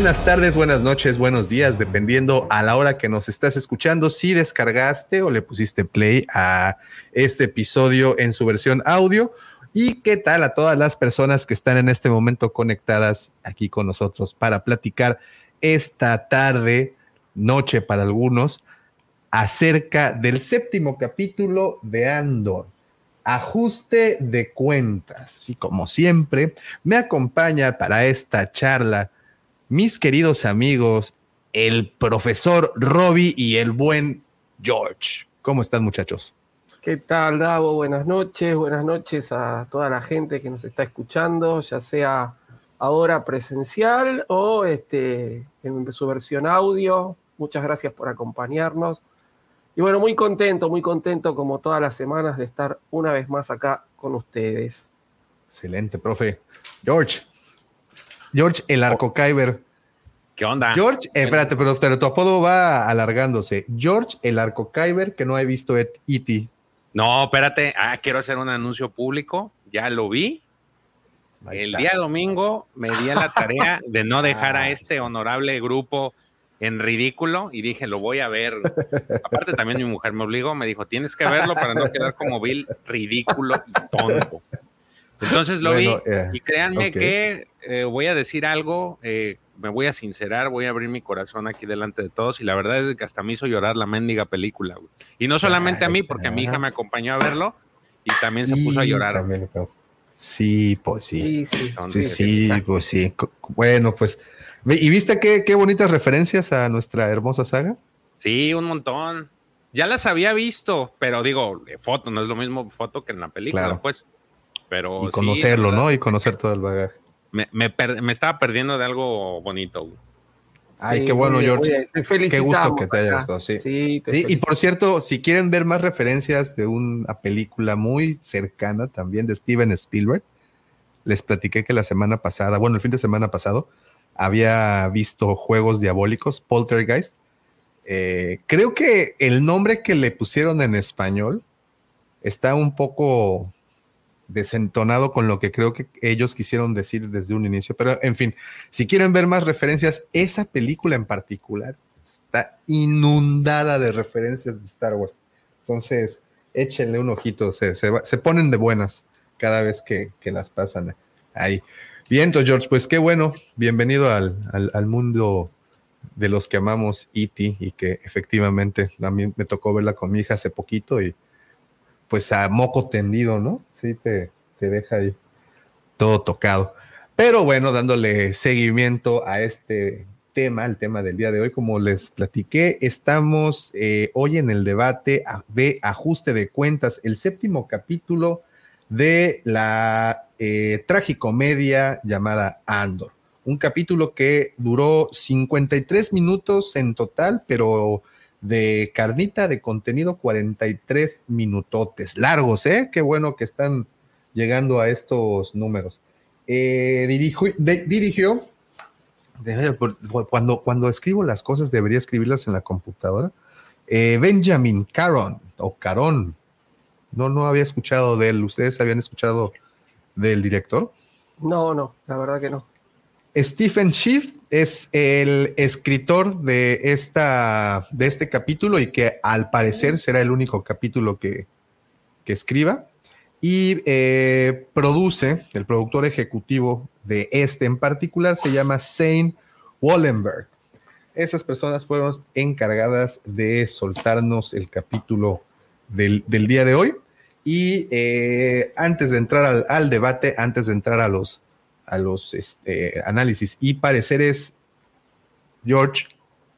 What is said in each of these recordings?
buenas tardes, buenas noches, buenos días, dependiendo a la hora que nos estás escuchando. Si descargaste o le pusiste play a este episodio en su versión audio. ¿Y qué tal a todas las personas que están en este momento conectadas aquí con nosotros para platicar esta tarde, noche para algunos, acerca del séptimo capítulo de Andor? Ajuste de cuentas. Y como siempre, me acompaña para esta charla mis queridos amigos, el profesor Robbie y el buen George. ¿Cómo están, muchachos? ¿Qué tal, Davo? Buenas noches, buenas noches a toda la gente que nos está escuchando, ya sea ahora presencial o este, en su versión audio. Muchas gracias por acompañarnos. Y bueno, muy contento, muy contento como todas las semanas de estar una vez más acá con ustedes. Excelente, profe. George, George el Arco Kyber. ¿Qué onda? George, eh, espérate, pero, tu apodo va alargándose. George el Arco Kyber, que no he visto E.T. No, espérate. Ah, quiero hacer un anuncio público. Ya lo vi. el día domingo me di a la tarea de no dejar a este honorable grupo en ridículo y dije, lo voy a ver. Aparte también mi mujer me obligó, me dijo, tienes que verlo para no quedar como Bill ridículo y tonto. Entonces lo vi eh, y créanme que eh, voy a decir algo, eh, me voy a sincerar, voy a abrir mi corazón aquí delante de todos y la verdad es que hasta me hizo llorar la mendiga película. Y no solamente a mí, porque a mi hija me acompañó a verlo y también se puso a llorar. sí, pues sí. Sí, sí, pues sí. Bueno, pues, ¿y viste qué, qué bonitas referencias a nuestra hermosa saga? Sí, un montón. Ya las había visto, pero digo, foto, no es lo mismo foto que en la película, pues. Pero y conocerlo, ¿no? Y conocer todo el bagaje. Me, me, estaba perdiendo de algo bonito. Ay, qué bueno, George. qué gusto que te haya gustado. Sí. sí y, por cierto, si quieren ver más referencias de una película muy cercana también de Steven Spielberg, les platiqué que la semana pasada, bueno, el fin de semana pasado, había visto Juegos Diabólicos, Poltergeist. Eh, creo que el nombre que le pusieron en español está un poco desentonado con lo que creo que ellos quisieron decir desde un inicio. Pero en fin, si quieren ver más referencias, esa película en particular está inundada de referencias de Star Wars. Entonces, échenle un ojito, se, se, ponen de buenas cada vez que, las pasan ahí. Bien, George, pues qué bueno, bienvenido al, al, mundo de los que amamos E.T. y que efectivamente también me tocó verla con mi hija hace poquito y pues a moco tendido, ¿no? Sí, te, te deja ahí todo tocado. Pero bueno, dándole seguimiento a este tema, el tema del día de hoy, como les platiqué, estamos eh, hoy en el debate de ajuste de cuentas, el séptimo capítulo de la eh, tragicomedia llamada Andor. Un capítulo que duró 53 minutos en total, pero de carnita de contenido 43 minutotes largos, ¿eh? Qué bueno que están llegando a estos números. Eh, dirigió, cuando, cuando escribo las cosas debería escribirlas en la computadora. Eh, Benjamin Caron o Caron. No, no había escuchado de él. ¿Ustedes habían escuchado del director? No, no, la verdad que no. Stephen Schiff es el escritor de, esta, de este capítulo y que al parecer será el único capítulo que, escriba. Y eh, produce, el productor ejecutivo de este en particular se llama Zane Wallenberg. Esas personas fueron encargadas de soltarnos el capítulo del, día de hoy. Y eh, antes de entrar al debate, antes de entrar a los a los este, análisis y pareceres, George,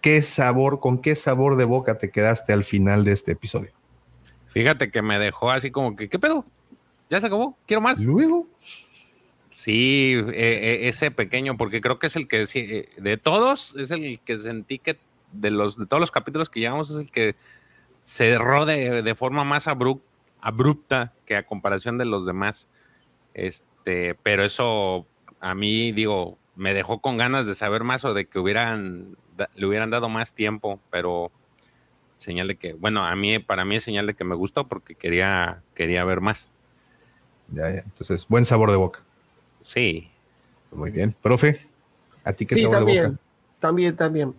¿qué sabor, con qué sabor de boca te quedaste al final de este episodio? Fíjate que me dejó así como que, ¿qué pedo? ¿Ya se acabó? ¿Quiero más? Luego. Sí, e, e, ese pequeño, porque creo que es el que, eh, de todos, es el que sentí que de, los, de todos los capítulos que llevamos, es el que cerró de, de forma más abrupta que a comparación de los demás. Este, pero eso a mí, digo, me dejó con ganas de saber más o de que hubieran, le hubieran dado más tiempo, pero señal de que, bueno, a mí, para mí es señal de que me gustó porque quería, quería ver más. Ya, ya. Entonces, buen sabor de boca. Sí. Muy bien. Profe, ¿a ti qué sabor de boca? también, también.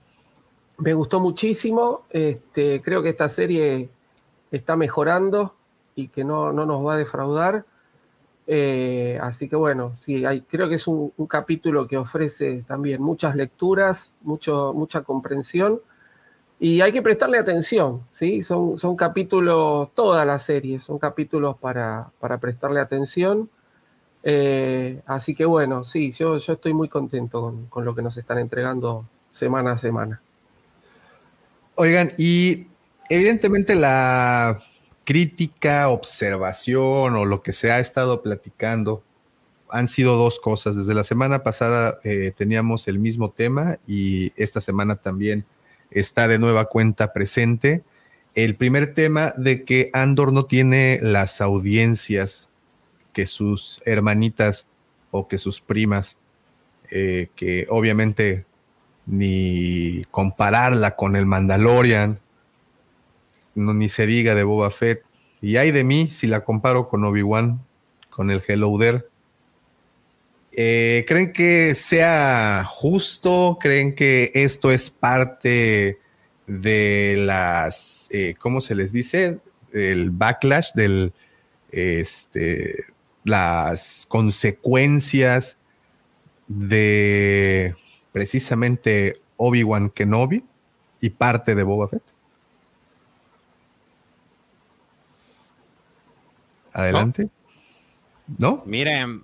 Me gustó muchísimo. Este, creo que esta serie está mejorando y que no, no nos va a defraudar. Eh, así que bueno, sí, creo que es un, capítulo que ofrece también muchas lecturas, mucho, mucha comprensión y hay que prestarle atención, ¿sí? Son, son capítulos, todas las series, son capítulos para, para prestarle atención. Eh, así que bueno, sí, yo, yo estoy muy contento con, con lo que nos están entregando semana a semana. Oigan, y evidentemente la crítica, observación o lo que se ha estado platicando han sido dos cosas. Desde la semana pasada eh, teníamos el mismo tema y esta semana también está de nueva cuenta presente. El primer tema de que Andor no tiene las audiencias que sus hermanitas o que sus primas, eh, que obviamente ni compararla con el Mandalorian, no, ni se diga de Boba Fett. Y hay de mí si la comparo con Obi-Wan, con el Hello There. Eh, ¿Creen que sea justo? ¿Creen que esto es parte de las, eh, ¿cómo se les dice? El backlash, del, este, las consecuencias de precisamente Obi-Wan Kenobi y parte de Boba Fett. Adelante. ¿No? Miren,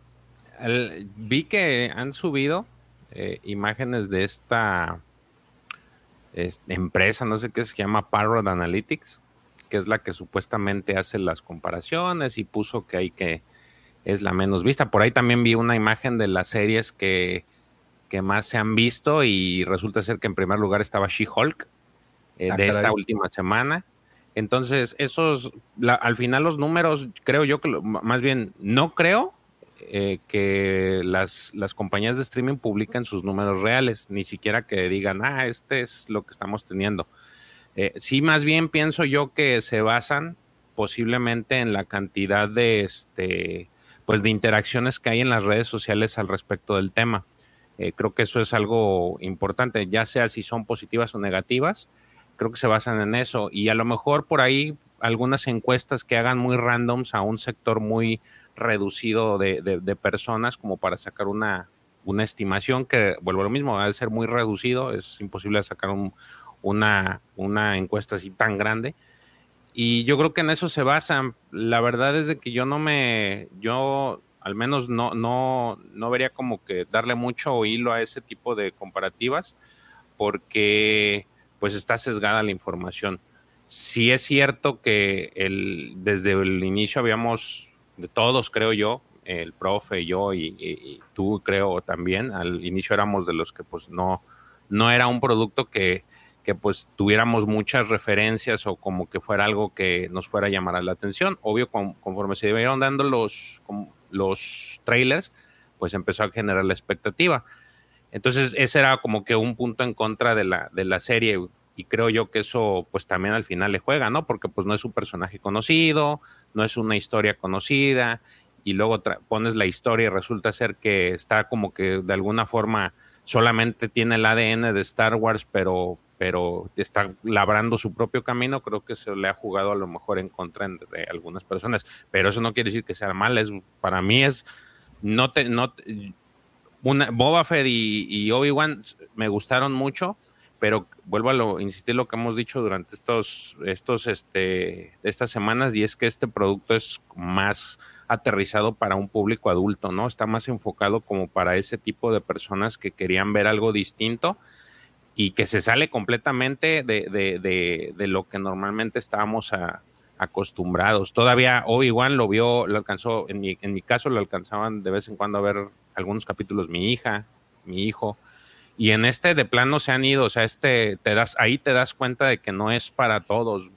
vi que han subido eh, imágenes de esta empresa, no sé qué se llama Parrot Analytics, que es la que supuestamente hace las comparaciones y puso que hay que es la menos vista. Por ahí también vi una imagen de las series que, que más se han visto y resulta ser que en primer lugar estaba She-Hulk eh, ah, de esta última semana. Entonces, esos, al final los números, creo yo que, más bien, no creo eh, que las, las compañías de streaming publiquen sus números reales, ni siquiera que digan, ah, este es lo que estamos teniendo. Eh, sí, más bien pienso yo que se basan posiblemente en la cantidad de, este, pues de interacciones que hay en las redes sociales al respecto del tema. Eh, creo que eso es algo importante, ya sea si son positivas o negativas creo que se basan en eso. Y a lo mejor por ahí algunas encuestas que hagan muy randoms a un sector muy reducido de, personas como para sacar una, una estimación que, vuelvo a lo mismo, al ser muy reducido, es imposible sacar una, una encuesta así tan grande. Y yo creo que en eso se basan. La verdad es de que yo no me, yo al menos no, no, no vería como que darle mucho hilo a ese tipo de comparativas, porque pues está sesgada la información. Sí es cierto que el, desde el inicio habíamos, de todos creo yo, el profe, yo y, tú creo también, al inicio éramos de los que pues no, no era un producto que, que pues tuviéramos muchas referencias o como que fuera algo que nos fuera a llamar la atención. Obvio, conforme se iban dando los, los trailers, pues empezó a generar la expectativa. Entonces, ese era como que un punto en contra de la, de la serie. Y creo yo que eso, pues también al final le juega, ¿no? Porque pues no es un personaje conocido, no es una historia conocida, y luego pones la historia y resulta ser que está como que de alguna forma solamente tiene el ADN de Star Wars, pero, pero está labrando su propio camino, creo que se le ha jugado a lo mejor en contra de algunas personas. Pero eso no quiere decir que sea mal, es, para mí es, no te, no, Boba Fett y, Obi-Wan me gustaron mucho, pero vuelvo a lo, insistir lo que hemos dicho durante estos, estos, este, estas semanas, y es que este producto es más aterrizado para un público adulto, ¿no? Está más enfocado como para ese tipo de personas que querían ver algo distinto y que se sale completamente de, de, lo que normalmente estábamos acostumbrados. Todavía Obi-Wan lo vio, lo alcanzó, en mi, en mi caso lo alcanzaban de vez en cuando a ver algunos capítulos mi hija, mi hijo, y en este de plano se han ido, o sea, este te das, ahí te das cuenta de que no es para todos.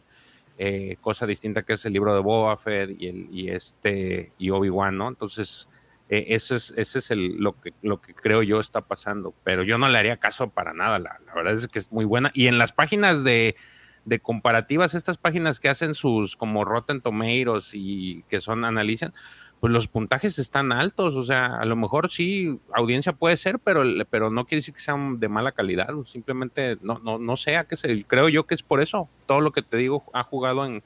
Eh, cosa distinta que es el libro de Boba Fett y, el, y este y Obi-Wan, ¿no? Entonces, eh, ese es, ese es el, lo, que, lo que creo yo está pasando, pero yo no le haría caso para nada, la, verdad es que es muy buena. Y en las páginas de, de, comparativas, estas páginas que hacen sus como Rotten Tomatoes y que son, analizan, pues los puntajes están altos, o sea, a lo mejor sí, audiencia puede ser, pero, pero no quiere decir que sean de mala calidad, simplemente no, no, no sé a qué se, creo yo que es por eso, todo lo que te digo ha jugado en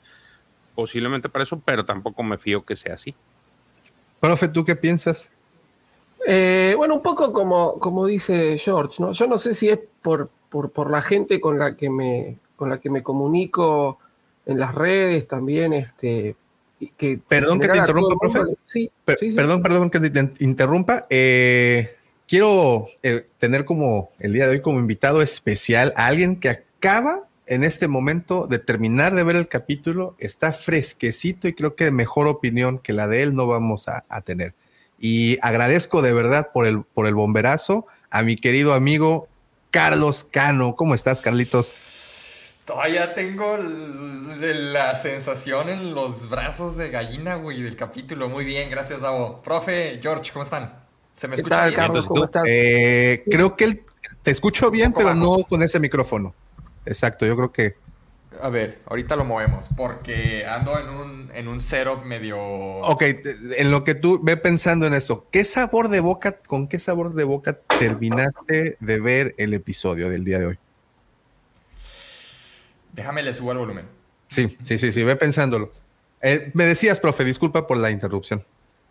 posiblemente para eso, pero tampoco me fío que sea así. Profe, ¿tú qué piensas? Eh, bueno, un poco como, como dice George, ¿no? Yo no sé si es por, por, por la gente con la que me, con la que me comunico en las redes también, este, perdón que te interrumpa, profe. perdón, perdón que te interrumpa. Eh, quiero eh, tener como el día de hoy como invitado especial a alguien que acaba en este momento de terminar de ver el capítulo, está fresquecito y creo que mejor opinión que la de él no vamos a, a tener. Y agradezco de verdad por el, por el bomberazo a mi querido amigo Carlos Cano. ¿Cómo estás, Carlitos? Todavía tengo la sensación en los brazos de gallina, güey, del capítulo. Muy bien, gracias, Davo. Profe, George, ¿cómo están? ¿Se me escucha bien? Carlos, ¿cómo estás? Eh, creo que te escucho bien, pero no con ese micrófono. Exacto, yo creo que... A ver, ahorita lo movemos, porque ando en un, en un setup medio... Ok, en lo que tú ve pensando en esto, ¿qué sabor de boca, con qué sabor de boca terminaste de ver el episodio del día de hoy? Déjame le subo el volumen. Sí, sí, sí, sí, ve pensándolo. Eh, me decías, profe, disculpa por la interrupción.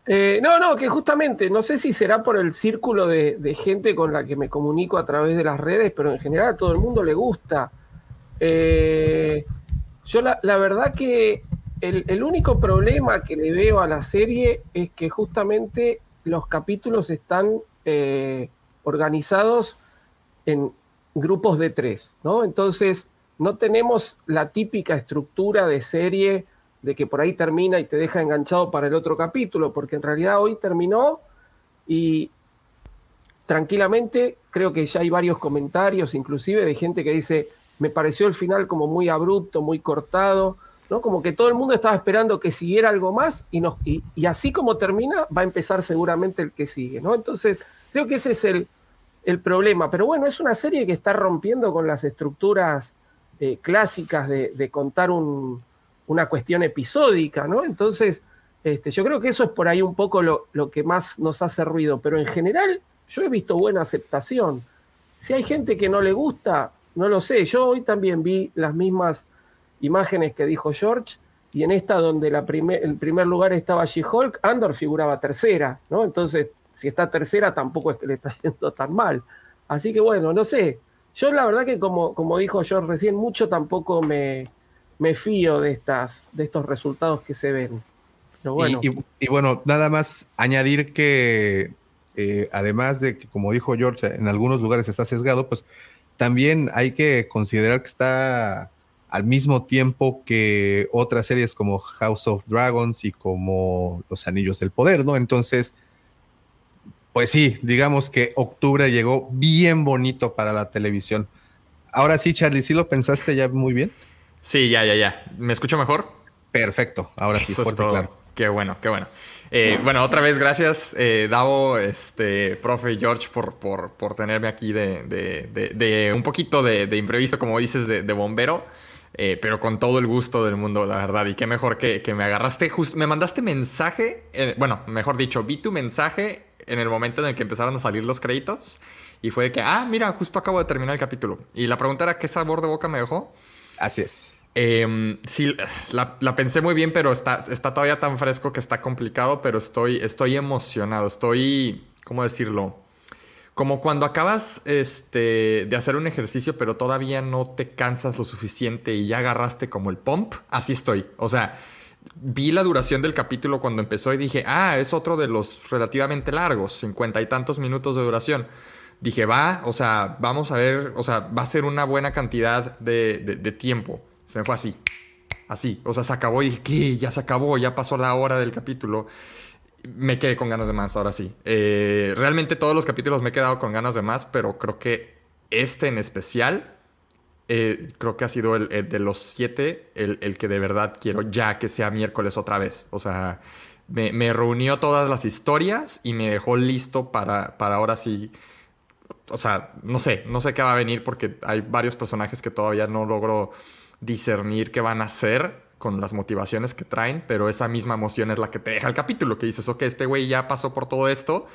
Eh, no, no, que justamente, no sé si será por el círculo de, gente con la que me comunico a través de las redes, pero en general a todo el mundo le gusta. Eh, yo la, verdad que el, único problema que le veo a la serie es que justamente los capítulos están organizados en grupos de tres, ¿no? Entonces, no tenemos la típica estructura de serie de que por ahí termina y te deja enganchado para el otro capítulo, porque en realidad hoy terminó y tranquilamente creo que ya hay varios comentarios, inclusive de gente que dice, me pareció el final como muy abrupto, muy cortado, ¿no? Como que todo el mundo estaba esperando que siguiera algo más y, así como termina, va a empezar seguramente el que sigue, ¿no? Entonces, creo que ese es el problema. Pero bueno, es una serie que está rompiendo con las estructuras clásicas de, contar una cuestión episódica, ¿no? Entonces, este, yo creo que eso es por ahí un poco lo, que más nos hace ruido, pero en general yo he visto buena aceptación. Si hay gente que no le gusta, no lo sé. Yo hoy también vi las mismas imágenes que dijo George, y en esta donde el primer lugar estaba She-Hulk, Andor figuraba tercera, ¿no? Entonces, si está tercera, tampoco es que le está yendo tan mal. Así que bueno, no sé, yo la verdad que como, como dijo George recién, mucho tampoco me, me fío de, estas, de estos resultados que se ven. bueno. Y, bueno, nada más añadir que eh, además de que, como dijo George, en algunos lugares está sesgado, pues también hay que considerar que está al mismo tiempo que otras series como House of Dragons y como Los Anillos del Poder, ¿no? Entonces, pues sí, digamos que octubre llegó bien bonito para la televisión. Ahora sí, Charlie, ¿sí lo pensaste ya muy bien? Sí, ya, ya, ya. ¿Me escucho mejor? Perfecto, ahora sí, fuerte, claro. Qué bueno, qué bueno. Eh, bueno, otra vez gracias, eh, Davo, este, profe George, por, por, tenerme aquí de, un poquito de, imprevisto, como dices, de, bombero. Eh, pero con todo el gusto del mundo, la verdad. Y qué mejor que, que me agarraste, justo, me mandaste mensaje, bueno, mejor dicho, vi tu mensaje en el momento en el que empezaron a salir los créditos. Y fue de que, ah, mira, justo acabo de terminar el capítulo. Y la pregunta era, ¿qué sabor de boca me dejó? Así es. Em, sí, la, pensé muy bien, pero está, está todavía tan fresco que está complicado, pero estoy, estoy emocionado. Estoy, ¿cómo decirlo? Como cuando acabas este, de hacer un ejercicio, pero todavía no te cansas lo suficiente y ya agarraste como el pump. Así estoy. O sea, vi la duración del capítulo cuando empezó y dije, ah, es otro de los relativamente largos, cincuenta y tantos minutos de duración. Dije, va, o sea, vamos a ver, o sea, va a ser una buena cantidad de, tiempo. Se me fue así, así, o sea, se acabó y dije, ¿qué? Ya se acabó, ya pasó la hora del capítulo. Me quedé con ganas de más, ahora sí. Eh, realmente todos los capítulos me he quedado con ganas de más, pero creo que este en especial eh, creo que ha sido el, de los siete el, que de verdad quiero ya que sea miércoles otra vez. O sea, me, reunió todas las historias y me dejó listo para, para ahora sí. O sea, no sé, no sé qué va a venir porque hay varios personajes que todavía no logro discernir qué van a hacer. con las motivaciones que traen, pero esa misma emoción es la que te deja el capítulo, que dices, ok, este güey ya pasó por todo esto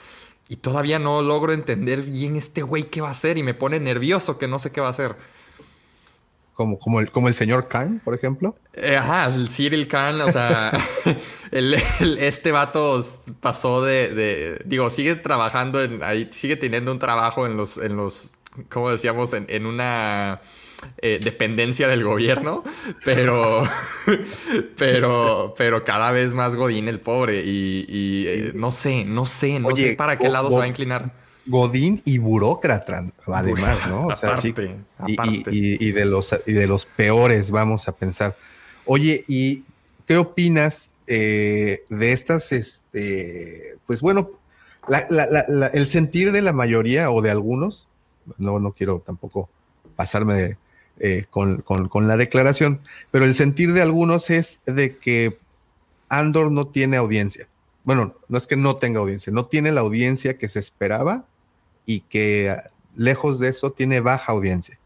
y todavía no logro entender bien este güey qué va a hacer y me pone nervioso que no sé qué va a hacer. Como, como, el, como el señor Khan, por ejemplo. Eh, ajá, el Cyril Khan, o sea, este vato pasó de, digo, sigue trabajando en, ahí, sigue teniendo un trabajo en los, en los, ¿cómo decíamos? en una eh, dependencia del gobierno, pero, pero, pero cada vez más Godín el pobre y, eh, no sé, no sé, no sé para qué lado se va a inclinar. Godín y burócrata, además, ¿no? O sea, aparte, Y, de los, y de los peores, vamos a pensar. Oye, ¿y qué opinas eh, de estas, este, pues bueno, el sentir de la mayoría o de algunos, no, no quiero tampoco pasarme de, eh, con, la declaración, pero el sentir de algunos es de que Andor no tiene audiencia. Bueno, no es que no tenga audiencia, no tiene la audiencia que se esperaba y que lejos de eso tiene baja audiencia.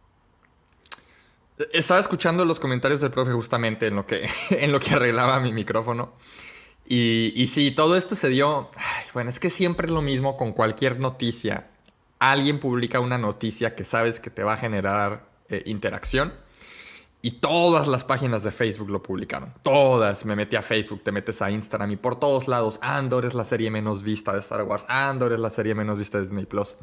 Estaba escuchando los comentarios del profe justamente en lo que, en lo que arreglaba mi micrófono. Y, y sí, todo esto se dio. bueno, es que siempre es lo mismo con cualquier noticia. Alguien publica una noticia que sabes que te va a generar eh, interacción. Y todas las páginas de Facebook lo publicaron. Todas. Me metí a Facebook, te metes a Instagram y por todos lados. Andor es la serie menos vista de Star Wars. Andor es la serie menos vista de Disney Plus.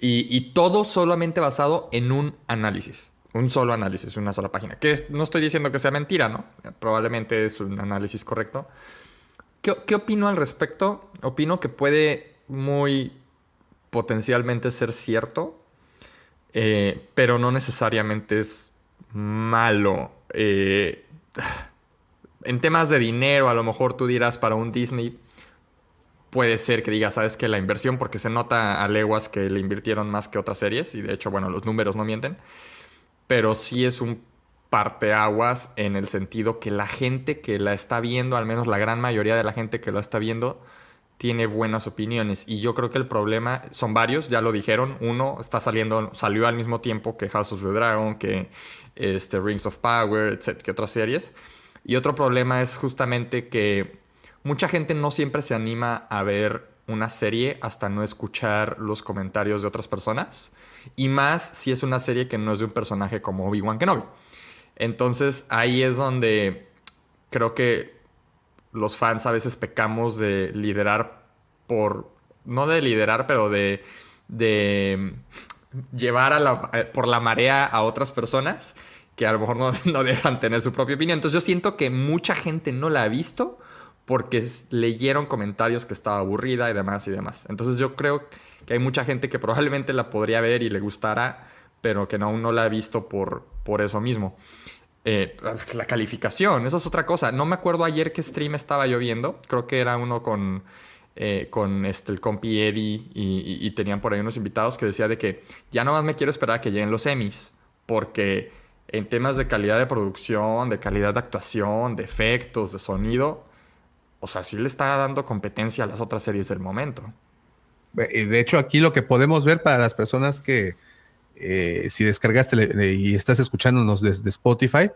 Y, todo solamente basado en un análisis. Un solo análisis, una sola página. Que no estoy diciendo que sea mentira, ¿no? Probablemente es un análisis correcto. ¿Qué, qué opino al respecto? Opino que puede muy potencialmente ser cierto eh, pero no necesariamente es malo. Eh, en temas de dinero, a lo mejor tú dirás para un Disney, puede ser que digas, sabes que la inversión, porque se nota a leguas que le invirtieron más que otras series, y de hecho, bueno, los números no mienten, pero sí es un parteaguas en el sentido que la gente que la está viendo, al menos la gran mayoría de la gente que lo está viendo, tiene buenas opiniones. Y yo creo que el problema son varios, ya lo dijeron. Uno está saliendo, salió al mismo tiempo que House of the Dragon, que este, Rings of Power, etc., que otras series. Y otro problema es justamente que mucha gente no siempre se anima a ver una serie hasta no escuchar los comentarios de otras personas. Y más si es una serie que no es de un personaje como Obi-Wan Kenobi. Entonces ahí es donde creo que los fans a veces pecamos de liderar por, no de liderar, pero de, de llevar a la, eh, por la marea a otras personas que a lo mejor no, no, dejan tener su propia opinión. Entonces yo siento que mucha gente no la ha visto porque leyeron comentarios que estaba aburrida y demás y demás. Entonces yo creo que hay mucha gente que probablemente la podría ver y le gustara, pero que aún no la ha visto por, por eso mismo. Eh, la calificación, eso es otra cosa. No me acuerdo ayer qué stream estaba yo viendo. Creo que era uno con, eh, con este, el compi Eddie y, tenían por ahí unos invitados que decía de que ya no más me quiero esperar a que lleguen los Emmys. Porque en temas de calidad de producción, de calidad de actuación, de efectos, de sonido, o sea, sí le está dando competencia a las otras series del momento. De hecho, aquí lo que podemos ver para las personas que, eh, si descargaste y estás escuchándonos desde Spotify,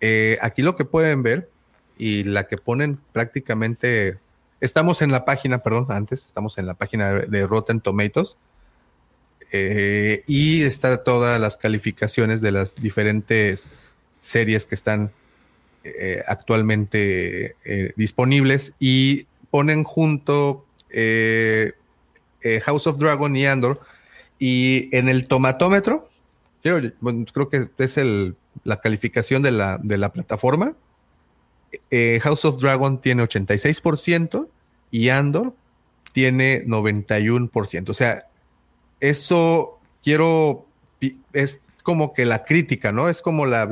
eh, aquí lo que pueden ver y la que ponen prácticamente, estamos en la página, perdón, antes, estamos en la página de Rotten Tomatoes eh, y está todas las calificaciones de las diferentes series que están actualmente disponibles y ponen junto House of Dragon y Andor y en el tomatómetro, creo, que es el, la calificación de la, de la plataforma. Eh, House of Dragon tiene 86% y Andor tiene 91%. O sea, eso quiero, es como que la crítica, ¿no? Es como la,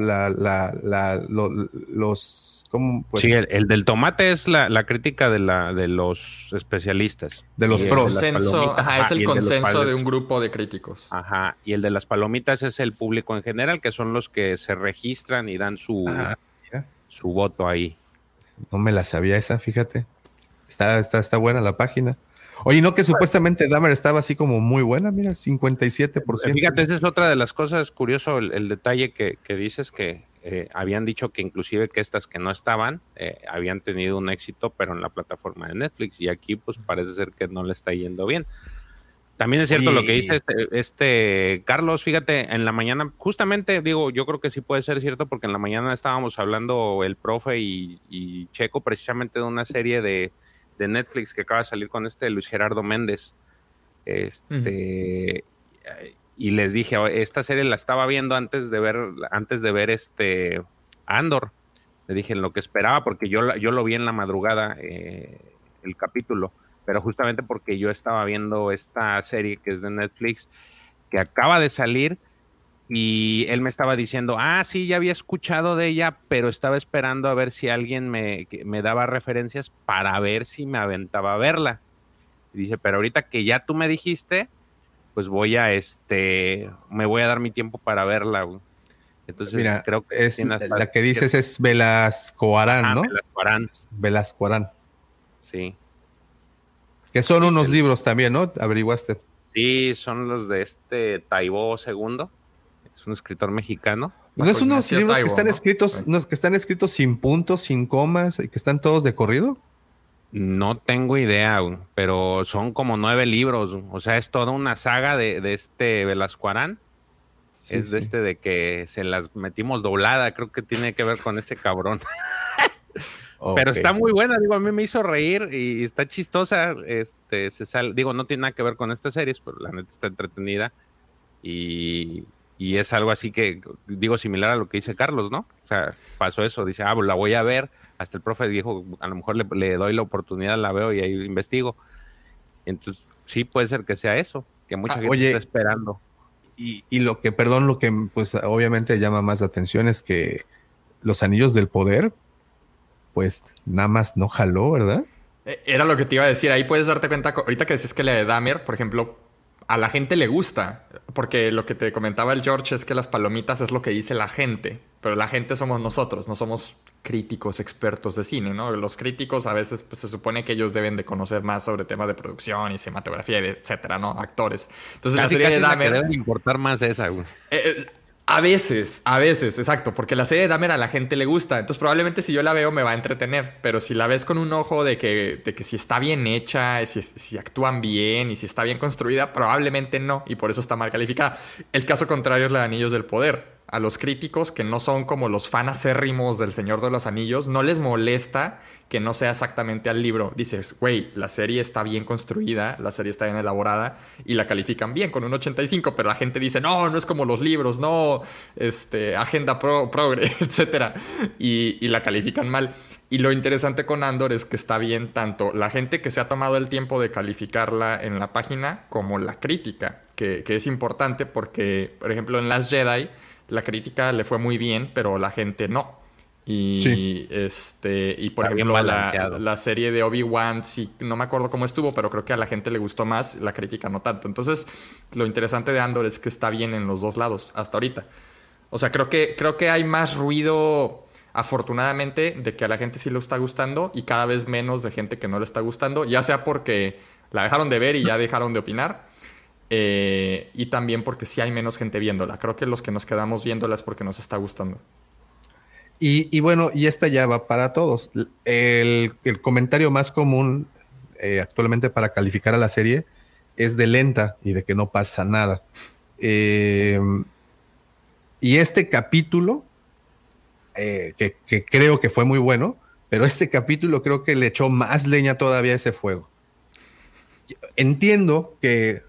los pues? sí, el, del tomate es la, crítica de, la, de los especialistas. De los pros. ajá, es el consenso de, un grupo de críticos. Ajá, y el de las palomitas es el público en general, que son los que se registran y dan su, ah, su voto ahí. No me la sabía esa, fíjate. Está, está, está buena la página. Oye, no que supuestamente Dahmer estaba así como muy buena, mira, 57%. Fíjate, esa es otra de las cosas curioso, el, detalle que, que, dices que eh, habían dicho que inclusive que estas que no estaban eh, habían tenido un éxito, pero en la plataforma de Netflix y aquí pues parece ser que no le está yendo bien. También es cierto lo que dice este, este, Carlos, fíjate, en la mañana, justamente digo, yo creo que sí puede ser cierto porque en la mañana estábamos hablando el profe y, Checo precisamente de una serie de, Netflix que acaba de salir con este Luis Gerardo Méndez. Este, y les dije, esta serie la estaba viendo antes de ver, antes de ver este Andor. Le dije lo que esperaba, porque yo, yo lo vi en la madrugada, eh, el capítulo, pero justamente porque yo estaba viendo esta serie que es de Netflix, que acaba de salir, y él me estaba diciendo, ah, sí, ya había escuchado de ella, pero estaba esperando a ver si alguien me, me daba referencias para ver si me aventaba a verla. Y dice, pero ahorita que ya tú me dijiste, pues voy a, este, me voy a dar mi tiempo para verla. Entonces creo que es, la que dices es Velasco Arán, ah, ¿no? Velasco Arán. Velasco Arán. Sí. Que son unos libros también, ¿no? Averiguaste. Sí, son los de este Taibo II. Es un escritor mexicano. ¿No es unos libros que están escritos, que están escritos sin puntos, sin comas, y que están todos de corrido? No tengo idea, pero son como nueve libros. O sea, es toda una saga de, este Velasco Arán. es de este de que se las metimos doblada. Creo que tiene que ver con ese cabrón. Pero está muy buena, digo, a mí me hizo reír y está chistosa. Este, se sale, digo, no tiene nada que ver con estas series, pero la neta está entretenida. Y, y es algo así que, digo, similar a lo que dice Carlos, ¿no? O sea, pasó eso, dice, ah, pues la voy a ver hasta el profe dijo, a lo mejor le, doy la oportunidad, la veo y ahí investigo. Entonces, sí puede ser que sea eso, que mucha ah, gente está esperando. Y, lo que, perdón, lo que pues obviamente llama más la atención es que los anillos del poder, pues nada más no jaló, ¿verdad? E, era lo que te iba a decir. Ahí puedes darte cuenta, ahorita que decís que la de Dahmer, por ejemplo, a la gente le gusta, porque lo que te comentaba el George es que las palomitas es lo que dice la gente, pero la gente somos nosotros, no somos críticos expertos de cine, ¿no? Los críticos a veces pues, se supone que ellos deben de conocer más sobre temas de producción y cinematografía, etcétera, ¿no? Actores. Entonces la serie de Dahmer... importar más esa, güey. Eh, eh, a veces, a veces, exacto, porque la serie de Dahmer a la gente le gusta, entonces probablemente si yo la veo me va a entretener, pero si la ves con un ojo de que, de que si está bien hecha, si, si actúan bien y si está bien construida, probablemente no, y por eso está mal calificada. El caso contrario es la de Anillos del Poder a los críticos que no son como los fan acérrimos del Señor de los Anillos, no les molesta que no sea exactamente al libro. Dices, güey, la serie está bien construida, la serie está bien elaborada y la califican bien con un 85, pero la gente dice, no, no es como los libros, no, este, agenda pro, progre, etc. Y, y la califican mal. Y lo interesante con Andor es que está bien tanto la gente que se ha tomado el tiempo de calificarla en la página como la crítica, que, que es importante porque, por ejemplo, en Las Jedi, la crítica le fue muy bien, pero la gente no. Y este, y por ejemplo, la, serie de Obi-Wan, sí, no me acuerdo cómo estuvo, pero creo que a la gente le gustó más, la crítica no tanto. Entonces, lo interesante de Andor es que está bien en los dos lados, hasta ahorita. O sea, creo que, creo que hay más ruido, afortunadamente, de que a la gente sí le está gustando y cada vez menos de gente que no le está gustando, ya sea porque la dejaron de ver y ya dejaron de opinar, eh, y también porque sí hay menos gente viéndola. Creo que los que nos quedamos viéndola es porque nos está gustando. Y, bueno, y esta ya va para todos. El, comentario más común eh, actualmente para calificar a la serie es de lenta y de que no pasa nada. Eh, y este capítulo, que, que, creo que fue muy bueno, pero este capítulo creo que le echó más leña todavía a ese fuego. Entiendo que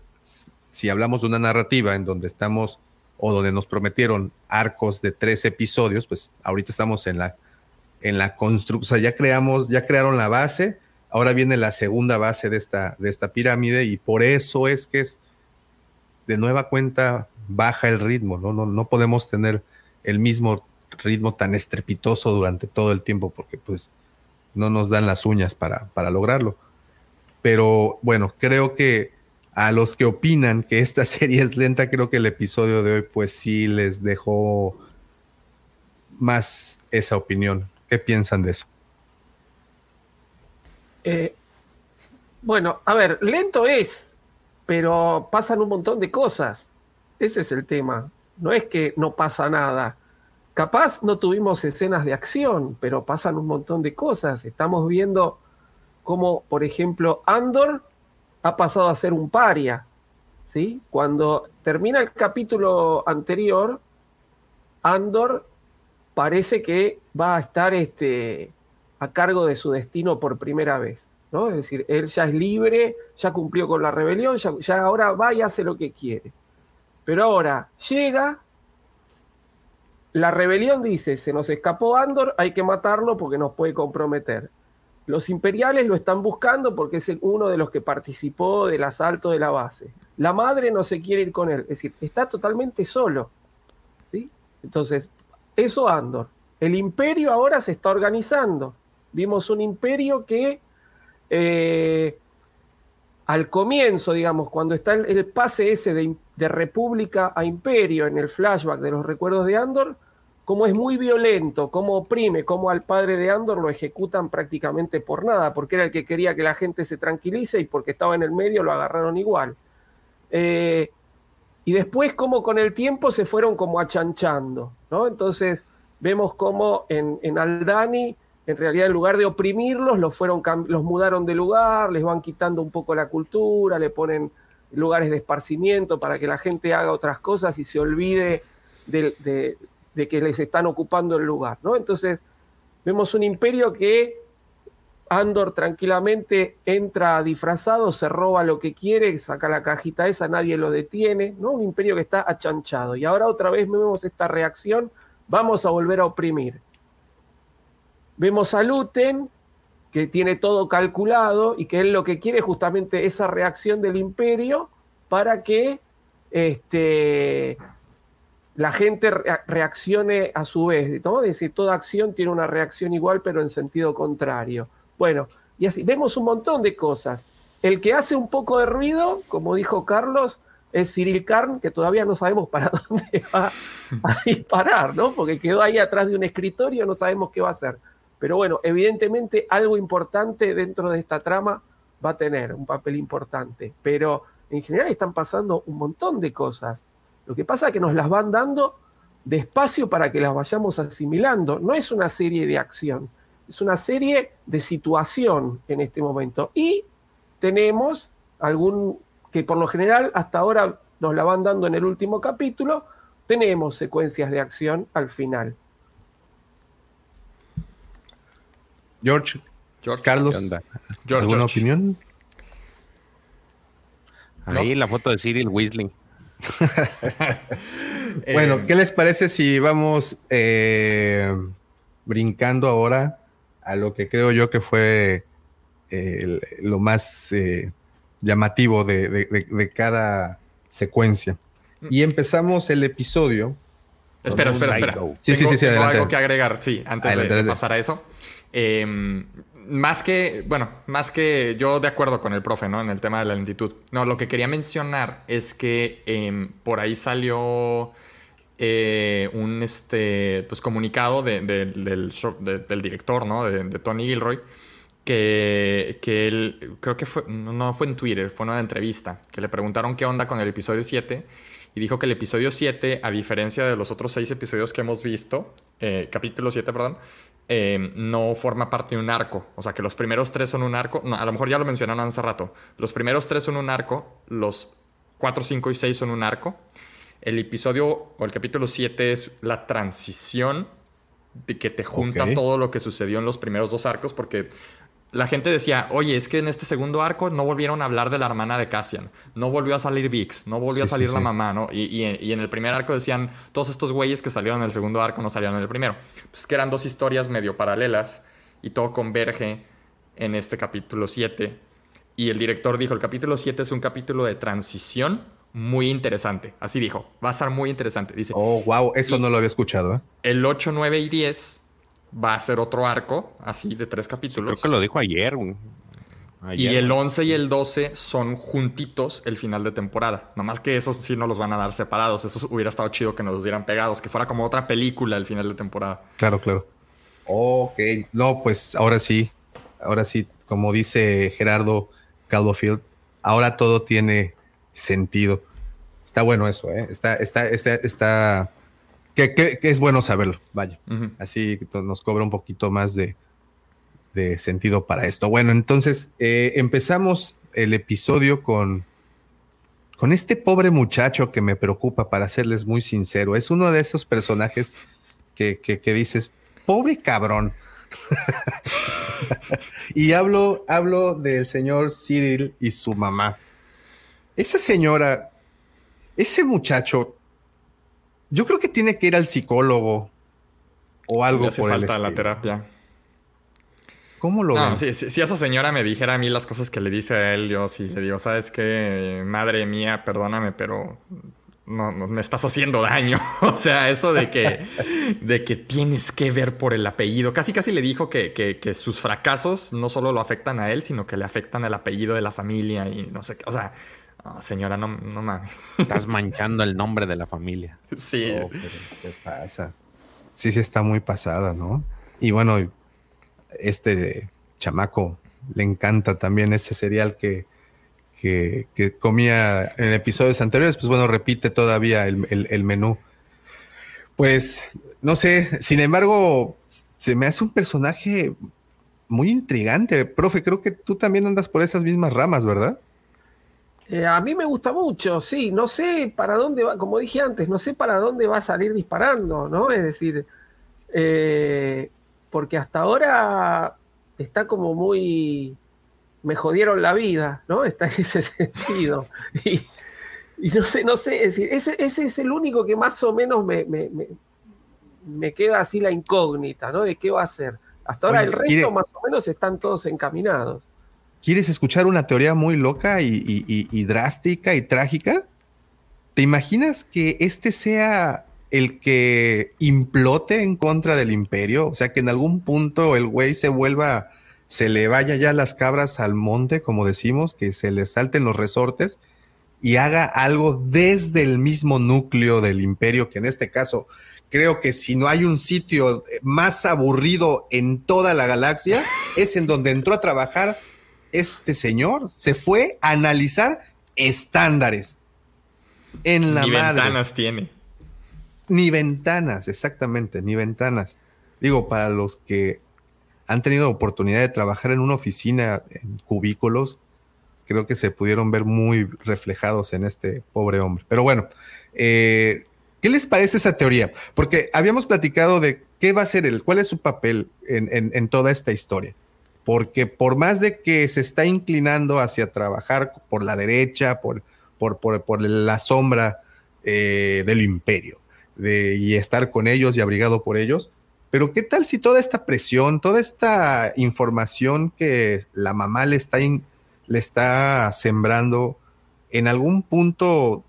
si hablamos de una narrativa en donde estamos o donde nos prometieron arcos de tres episodios, pues ahorita estamos en la, en la construcción, o sea, ya creamos, ya crearon la base, ahora viene la segunda base de esta, de esta pirámide y por eso es que es de nueva cuenta baja el ritmo, ¿no? No, no podemos tener el mismo ritmo tan estrepitoso durante todo el tiempo porque pues no nos dan las uñas para, para lograrlo. Pero bueno, creo que a los que opinan que esta serie es lenta, creo que el episodio de hoy pues sí les dejó más esa opinión. ¿Qué piensan de eso? Eh, bueno, a ver, lento es, pero pasan un montón de cosas. Ese es el tema. No es que no pasa nada. capaz no tuvimos escenas de acción, pero pasan un montón de cosas. Estamos viendo cómo, por ejemplo, Andor ha pasado a ser un paria. ¿sí? Cuando termina el capítulo anterior, Andor parece que va a estar este, a cargo de su destino por primera vez. ¿no? Es decir, él ya es libre, ya cumplió con la rebelión, ya, ahora va y hace lo que quiere. Pero ahora llega, la rebelión dice, se nos escapó Andor, hay que matarlo porque nos puede comprometer. Los imperiales lo están buscando porque es uno de los que participó del asalto de la base. La madre no se quiere ir con él, es decir, está totalmente solo. ¿sí? Entonces, eso Andor. El imperio ahora se está organizando. Vimos un imperio que eh, al comienzo, digamos, cuando está el, pase ese de, de, república a imperio en el flashback de los recuerdos de Andor, como es muy violento, cómo oprime, cómo al padre de Andor lo ejecutan prácticamente por nada, porque era el que quería que la gente se tranquilice y porque estaba en el medio lo agarraron igual. Eh, y después como con el tiempo se fueron como achanchando, ¿no? Entonces vemos como en, Aldani en realidad en lugar de oprimirlos, los, fueron, los mudaron de lugar, les van quitando un poco la cultura, le ponen lugares de esparcimiento para que la gente haga otras cosas y se olvide de, que les están ocupando el lugar. ¿no? Entonces, vemos un imperio que Andor tranquilamente entra disfrazado, se roba lo que quiere, saca la cajita esa, nadie lo detiene, ¿no? Un imperio que está achanchado. Y ahora otra vez vemos esta reacción, vamos a volver a oprimir. Vemos a Luten, que tiene todo calculado y que él lo que quiere es justamente esa reacción del imperio para que este, la gente reaccione a su vez. ¿no? Decir, toda acción tiene una reacción igual, pero en sentido contrario. Bueno, y así vemos un montón de cosas. El que hace un poco de ruido, como dijo Carlos, es Cyril Karn, que todavía no sabemos para dónde va a disparar, ¿no? Porque quedó ahí atrás de un escritorio, no sabemos qué va a hacer. Pero bueno, evidentemente algo importante dentro de esta trama va a tener un papel importante. Pero en general están pasando un montón de cosas. Lo que pasa es que nos las van dando despacio para que las vayamos asimilando. No es una serie de acción, es una serie de situación en este momento. Y tenemos algún, que por lo general hasta ahora nos la van dando en el último capítulo, tenemos secuencias de acción al final. George, George Carlos, ¿alguna opinión? Ahí la foto de Cyril Whistling. bueno, eh, ¿qué les parece si vamos eh, brincando ahora a lo que creo yo que fue eh, lo más llamativo de, cada secuencia? Mm. Y empezamos el episodio. Espera, espera, espera. Sí, sí, sí, tengo algo que agregar, sí, antes de pasar a eso. Más que, bueno, más que yo de acuerdo con el profe, ¿no? En el tema de la lentitud. No, lo que quería mencionar es que em, por ahí salió eh, un este, pues, comunicado del, del, director, ¿no? De, Tony Gilroy, que, que él, creo que fue, no fue en Twitter, fue una entrevista, que le preguntaron qué onda con el episodio 7 y dijo que el episodio 7, a diferencia de los otros 6 episodios que hemos visto, eh, capítulo 7, perdón, Em, no forma parte de un arco. O sea, que los primeros tres son un arco. a lo mejor ya lo mencionaron hace rato. Los primeros tres son un arco. Los cuatro, cinco y seis son un arco. El episodio o el capítulo 7 es la transición de que te junta todo lo que sucedió en los primeros dos arcos, porque la gente decía, oye, es que en este segundo arco no volvieron a hablar de la hermana de Cassian, no volvió a salir Vix, no volvió a salir la mamá, ¿no? Y, en el primer arco decían, todos estos güeyes que salieron en el segundo arco no salieron en el primero. Pues que eran dos historias medio paralelas y todo converge en este capítulo 7. Y el director dijo, el capítulo 7 es un capítulo de transición muy interesante. Así dijo, va a estar muy interesante. Dice, oh, wow, eso no lo había escuchado. ¿eh? El 8, 9 y 10 va a ser otro arco, así de tres capítulos. Creo que lo dijo ayer. y el 11 y el 12 son juntitos el final de temporada. Nomás que esos sí no los van a dar separados. Eso hubiera estado chido que nos los dieran pegados, que fuera como otra película el final de temporada. Claro, claro. Ok, no, pues ahora sí. Ahora sí, como dice Gerardo Caldofield, ahora todo tiene sentido. Está bueno eso, ¿eh? Está, está, está, está que, es bueno saberlo, vaya. Así nos cobra un poquito más de, sentido para esto. Bueno, entonces eh, empezamos el episodio con, con este pobre muchacho que me preocupa, para serles muy sincero. Es uno de esos personajes que, que dices, pobre cabrón. y hablo, hablo del señor Cyril y su mamá. Esa señora, ese muchacho, yo creo que tiene que ir al psicólogo o algo Le hace por falta la terapia. ¿Cómo lo no, si, si, esa señora me dijera a mí las cosas que le dice a él, yo sí le digo, ¿sabes qué? Madre mía, perdóname, pero no, me estás haciendo daño. o sea, eso de que, de que tienes que ver por el apellido. Casi casi le dijo que, que, sus fracasos no solo lo afectan a él, sino que le afectan al apellido de la familia y no sé qué. O sea, señora, no, no mames. Estás manchando el nombre de la familia. Sí. Oh, se pasa. Sí, sí está muy pasada, ¿no? Y bueno, este chamaco le encanta también ese cereal que que, comía en episodios anteriores, pues bueno, repite todavía el, menú. Pues, no sé, sin embargo, se me hace un personaje muy intrigante. Profe, creo que tú también andas por esas mismas ramas, ¿verdad? Eh, a mí me gusta mucho, sí. No sé para dónde va, como dije antes, no sé para dónde va a salir disparando, ¿no? Es decir, eh, porque hasta ahora está como muy me jodieron la vida, ¿no? Está en ese sentido. Y, no sé, no sé, es decir, ese, ese, es el único que más o menos me, me, me, queda así la incógnita, ¿no? De qué va a ser. Hasta ahora el resto más o menos están todos encaminados. ¿Quieres escuchar una teoría muy loca y, drástica y trágica? ¿Te imaginas que este sea el que implote en contra del imperio? O sea, que en algún punto el güey se vuelva se le vaya ya las cabras al monte, como decimos, que se le salten los resortes y haga algo desde el mismo núcleo del imperio, que en este caso creo que si no hay un sitio más aburrido en toda la galaxia, es en donde entró a trabajar este señor. Se fue a analizar estándares. En la ni madre. ventanas tiene. Ni ventanas, exactamente, ni ventanas. Digo, para los que han tenido oportunidad de trabajar en una oficina en cubículos, creo que se pudieron ver muy reflejados en este pobre hombre. Pero bueno, eh, ¿qué les parece esa teoría? Porque habíamos platicado de qué va a ser él, cuál es su papel en, toda esta historia. Porque por más de que se está inclinando hacia trabajar por la derecha, por, por, por, la sombra eh, del imperio, de, y estar con ellos y abrigado por ellos, pero ¿qué tal si toda esta presión, toda esta información que la mamá le está, le está sembrando, en algún punto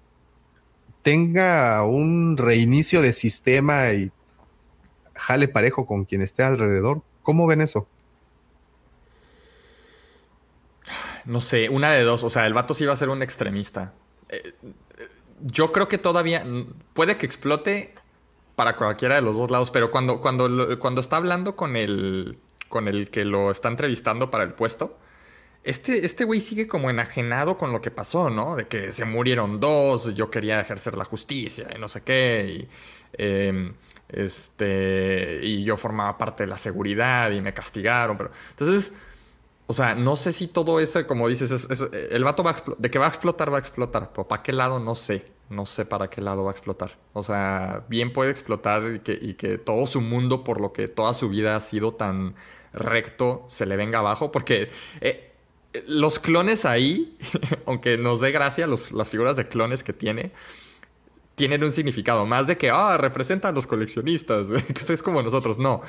tenga un reinicio de sistema y jale parejo con quien esté alrededor? ¿Cómo ven eso? No sé, una de dos. O sea, el vato sí va a ser un extremista. Eh, eh, yo creo que todavía puede que explote para cualquiera de los dos lados, pero cuando, cuando, cuando está hablando con el, con el que lo está entrevistando para el puesto, este, este güey sigue como enajenado con lo que pasó, ¿no? De que se murieron dos, yo quería ejercer la justicia y no sé qué, y, em, este, y yo formaba parte de la seguridad y me castigaron, pero entonces... O sea, no sé si todo eso, como dices, el vato va a de que va a explotar, va a explotar. Pero ¿para qué lado? No sé no sé para qué lado va a explotar. O sea, bien puede explotar y que, todo su mundo, por lo que toda su vida ha sido tan recto, se le venga abajo, porque eh, los clones ahí, aunque nos dé gracia las figuras de clones que tiene, tienen un significado, más de que, ah, representan a los coleccionistas, que es como nosotros, no.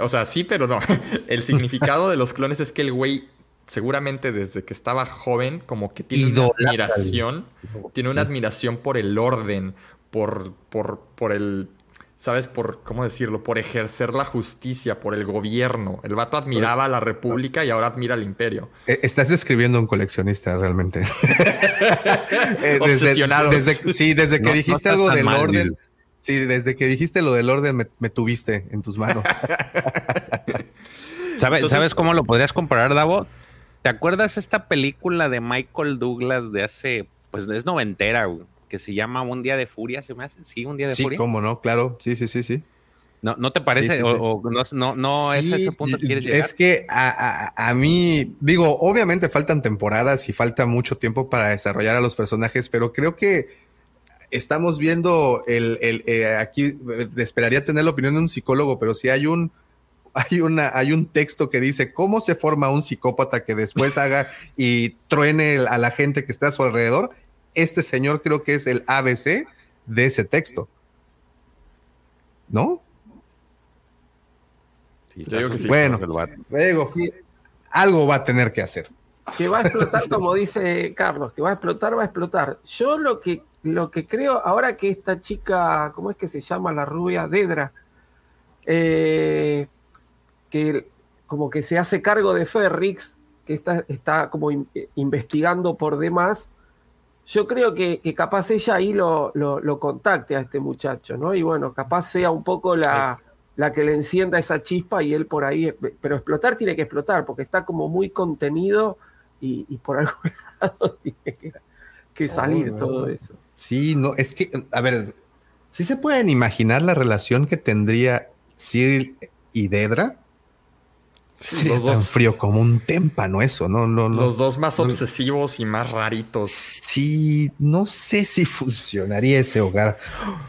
o sea, sí, pero no. El significado de los clones es que el güey seguramente desde que estaba joven, como que tiene una admiración, tiene una admiración por el orden, por, por, por el, ¿sabes? Por, ¿cómo decirlo? Por ejercer la justicia, por el gobierno. El vato admiraba a la república y ahora admira al imperio. E, estás describiendo a un coleccionista realmente. Eh, Obsesionado. sí, desde que dijiste algo del orden. Sí, desde que dijiste lo del orden me, tuviste en tus manos. ¿Sabes, ¿Sabes cómo lo podrías comparar, Davo? ¿Te acuerdas esta película de Michael Douglas de hace, pues es noventera, que se llama Un Día de Furia, ¿se me hace? Sí, Un Día de Furia. Sí, cómo no, claro, sí, sí, sí, sí. ¿No, no te parece? o, no, no, es ese punto que quieres llegar? Es que a, a, mí, digo, obviamente faltan temporadas y falta mucho tiempo para desarrollar a los personajes, pero creo que estamos viendo el, el eh, aquí, eh, esperaría tener la opinión de un psicólogo, pero si hay un, hay, una, hay un texto que dice cómo se forma un psicópata que después haga y truene a la gente que está a su alrededor. Este señor creo que es el ABC de ese texto. ¿No? bueno, luego, algo va a tener que hacer. Que va a explotar, como dice Carlos, que va a explotar, va a explotar. Yo lo que, lo que creo, ahora que esta chica, ¿cómo es que se llama la rubia? Dedra, eh, que como que se hace cargo de Ferrix, que está, está como investigando por demás, yo creo que, capaz ella ahí lo, lo, contacte a este muchacho, ¿no? Y bueno, capaz sea un poco la, la que le encienda esa chispa y él por ahí, pero explotar tiene que explotar porque está como muy contenido y, por algún lado tiene que, salir todo eso. Sí, no, es que, a ver, si se pueden imaginar la relación que tendría Cyril y Dedra. Sí, tan frío como un témpano eso, ¿no? no, no los dos más obsesivos y más raritos. Sí, no sé si funcionaría ese hogar.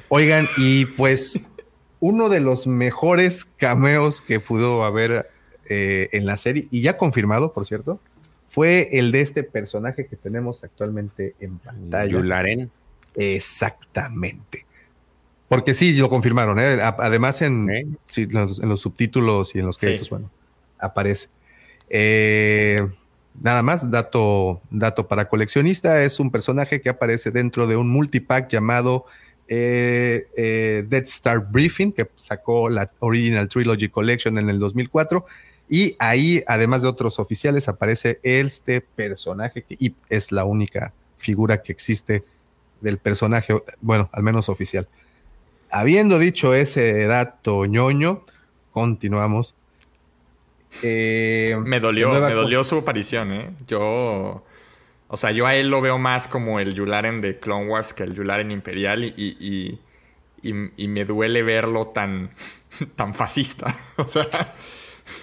Oigan, y pues uno de los mejores cameos que pudo haber eh, en la serie, y ya confirmado, por cierto, fue el de este personaje que tenemos actualmente en pantalla. Yularen. Exactamente. Porque sí, lo confirmaron. ¿eh? Además, en, los, subtítulos y en los créditos, bueno, aparece. Eh, nada más, dato, dato para coleccionista, es un personaje que aparece dentro de un multipack llamado eh, eh, Dead Star Briefing, que sacó la Original Trilogy Collection en el 2004. Y ahí, además de otros oficiales, aparece este personaje que y es la única figura que existe del personaje, bueno, al menos oficial. Habiendo dicho ese dato ñoño, continuamos. Eh, me dolió, me dolió su aparición, ¿eh? Yo o sea, yo a él lo veo más como el Yularen de Clone Wars que el Yularen Imperial y, y, me duele verlo tan, tan fascista. O sea,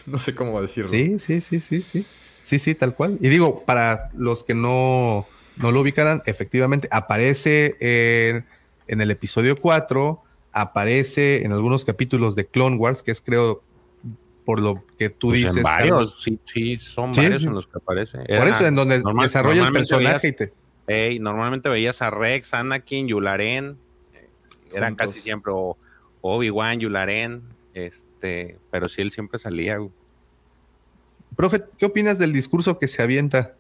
no sé cómo decirlo. Sí, sí, sí, sí, sí. Sí, sí, tal cual. Y digo, para los que no, no lo ubicarán, efectivamente aparece en, en el episodio 4, aparece en algunos capítulos de Clone Wars, que es creo por lo que tú pues dices. varios, sí, sí, son varios en los que aparece. por eso, en donde desarrolla el personaje y te... normalmente veías a Rex, Anakin, Yularen, eh, eran casi siempre Obi-Wan, Yularen, este, pero sí él siempre salía. Profe, ¿qué opinas del discurso que se avienta?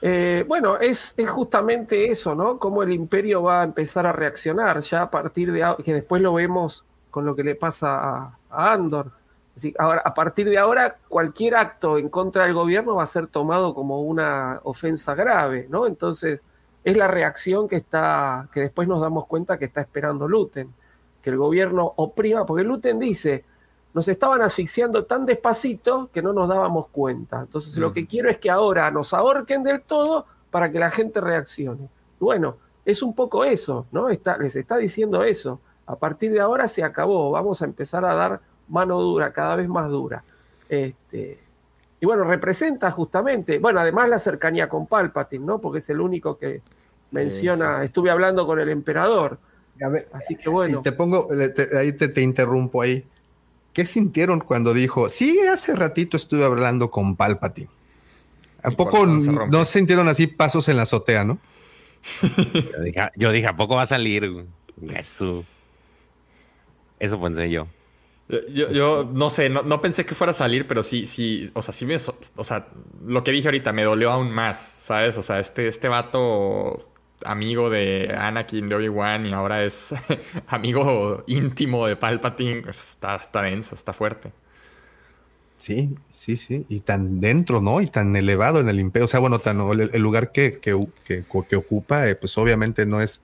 Eh, bueno, es, es, justamente eso, ¿no? Cómo el imperio va a empezar a reaccionar ya a partir de que después lo vemos con lo que le pasa a Andor ahora, a partir de ahora, cualquier acto en contra del gobierno va a ser tomado como una ofensa grave, ¿no? Entonces, es la reacción que está, que después nos damos cuenta que está esperando Luten, que el gobierno oprima, porque Luten dice, nos estaban asfixiando tan despacito que no nos dábamos cuenta. Entonces, lo que quiero es que ahora nos ahorquen del todo para que la gente reaccione. Bueno, es un poco eso, ¿no? Está, les está diciendo eso. A partir de ahora se acabó, vamos a empezar a dar mano dura, cada vez más dura. Este, y bueno, representa justamente, bueno, además la cercanía con Palpatine, ¿no? Porque es el único que menciona, estuve hablando con el emperador. Así que bueno. te pongo, ahí te, interrumpo ahí. ¿Qué sintieron cuando dijo, sí, hace ratito estuve hablando con Palpatine? ¿A poco no sintieron así pasos en la azotea, no? yo, dije, ¿a poco va a salir? Eso. Eso pensé yo. Yo, yo, no sé, no, pensé que fuera a salir, pero sí, sí, o sea, sí me, o sea, lo que dije ahorita me dolió aún más, ¿sabes? O sea, este, este vato amigo de Anakin, de Obi-Wan y ahora es amigo íntimo de Palpatine, pues, está, está denso, está fuerte. Sí, sí, sí, y tan dentro, ¿no? Y tan elevado en el imperio, o sea, bueno, tan, el, lugar que, que, que, ocupa, eh, pues obviamente no es,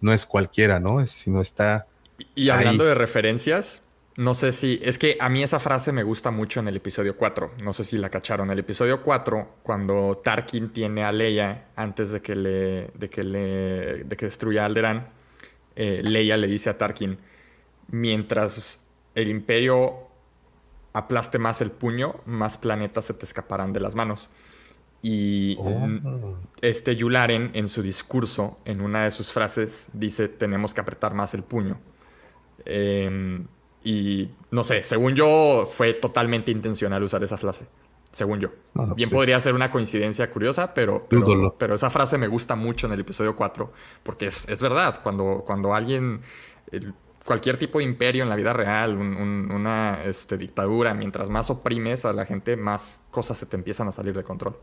no es cualquiera, ¿no? sino está... Y, hablando de referencias, no sé si. Es que a mí esa frase me gusta mucho en el episodio 4. No sé si la cacharon. En el episodio 4, cuando Tarkin tiene a Leia antes de que le. de que le. de que destruya a Alderaan. Eh, Leia le dice a Tarkin. Mientras el imperio aplaste más el puño, más planetas se te escaparán de las manos. Y oh. este Yularen en su discurso, en una de sus frases, dice tenemos que apretar más el puño. Em, y no sé, según yo fue totalmente intencional usar esa frase. Según yo. Bien pues podría ser una coincidencia curiosa, pero, pero, esa frase me gusta mucho en el episodio 4, porque es, verdad, cuando, cuando alguien, cualquier tipo de imperio en la vida real, una este, dictadura, mientras más oprimes a la gente, más cosas se te empiezan a salir de control.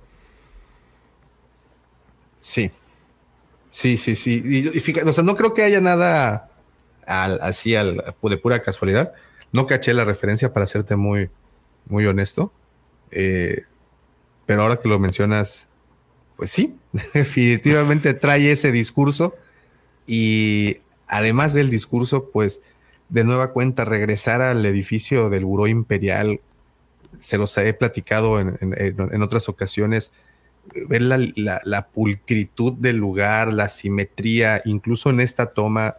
Sí. Sí, sí, sí. Y, o sea, no creo que haya nada así al, de pura casualidad. No caché la referencia para serte muy, muy honesto. Eh, pero ahora que lo mencionas, pues sí, definitivamente trae ese discurso. Y además del discurso, pues de nueva cuenta regresar al edificio del Buró Imperial. Se los he platicado en otras ocasiones ver la, pulcritud del lugar, la simetría, incluso en esta toma,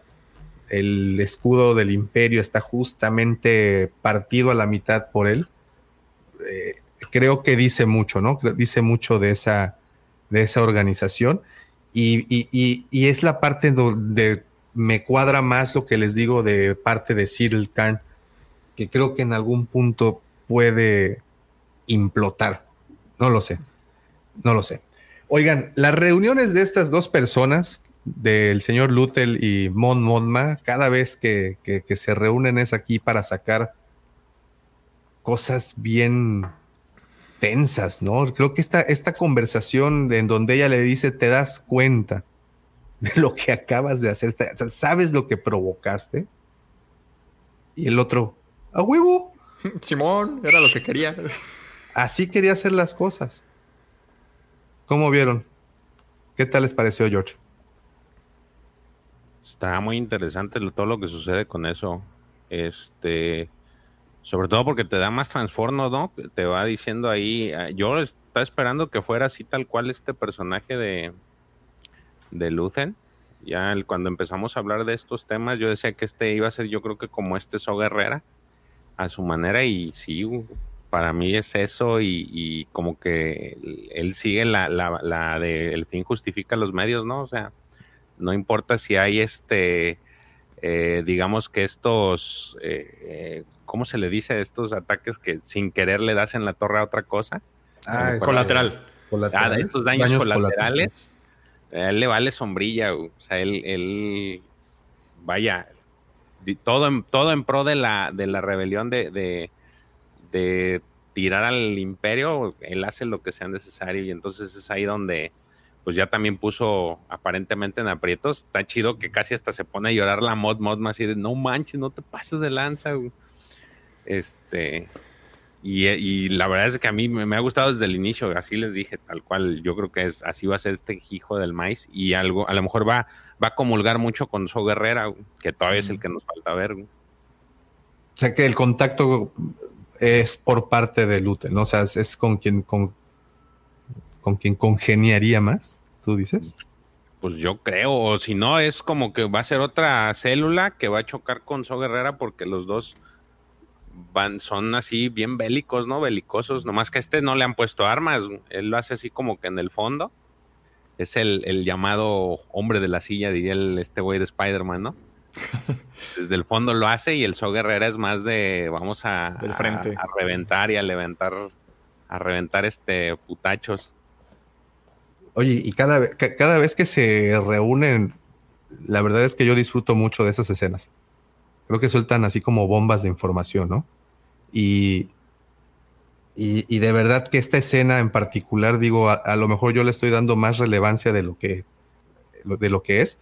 el escudo del imperio está justamente partido a la mitad por él. Eh, creo que dice mucho, ¿no? Dice mucho de esa, de esa organización. Y, es la parte donde me cuadra más lo que les digo de parte de Cyril Khan, que creo que en algún punto puede implotar. No lo sé. No lo sé. Oigan, las reuniones de estas dos personas, del señor Luthel y Mon Monma, cada vez que, se reúnen es aquí para sacar cosas bien tensas, ¿no? Creo que esta, esta conversación en donde ella le dice, te das cuenta de lo que acabas de hacer, sabes lo que provocaste. Y el otro, a huevo. Simón, era lo que quería. Así quería hacer las cosas. ¿Cómo vieron? ¿Qué tal les pareció, George? Está muy interesante todo lo que sucede con eso. Este, sobre todo porque te da más transformo, ¿no? Te va diciendo ahí. Ah, yo estaba esperando que fuera así tal cual este personaje de, de Lucen. Ya cuando empezamos a hablar de estos temas, yo decía que este iba a ser, yo creo que como este So Guerrera, a su manera, y sí, para mí es eso y, como que él sigue la, la, de el fin justifica los medios, ¿no? O sea, no importa si hay este, eh, digamos que estos, eh, eh, ¿cómo se le dice? Estos ataques que sin querer le das en la torre a otra cosa. Ah, colateral. Ah, estos daños, colaterales. A él le vale sombrilla, o sea, él, él vaya, todo en, todo en pro de la, de la rebelión de de tirar al imperio, él hace lo que sea necesario y entonces es ahí donde pues ya también puso aparentemente en aprietos. Está chido que casi hasta se pone a llorar la mod mod más y de no manches, no te pases de lanza. Este y, la verdad es que a mí me, ha gustado desde el inicio, así les dije, tal cual, yo creo que es así va a ser este hijo del maíz y algo a lo mejor va va a comulgar mucho con So Guerrera, que todavía es el que nos falta ver. O sea que el contacto es por parte de Lute, ¿no? O sea, es, con quien con, con quien congeniaría más, tú dices. Pues yo creo, o si no, es como que va a ser otra célula que va a chocar con So Guerrera porque los dos van, son así bien bélicos, ¿no? Belicosos, nomás que a este no le han puesto armas, él lo hace así como que en el fondo. Es el, el llamado hombre de la silla, diría el, este güey de Spider-Man, ¿no? Desde el fondo lo hace y el So Guerrera es más de vamos a, frente. A, reventar y a levantar, a reventar este putachos. Oye, y cada, cada vez que se reúnen, la verdad es que yo disfruto mucho de esas escenas. Creo que sueltan así como bombas de información, ¿no? Y, y, de verdad que esta escena en particular, digo, a, a, lo mejor yo le estoy dando más relevancia de lo que, de lo que es,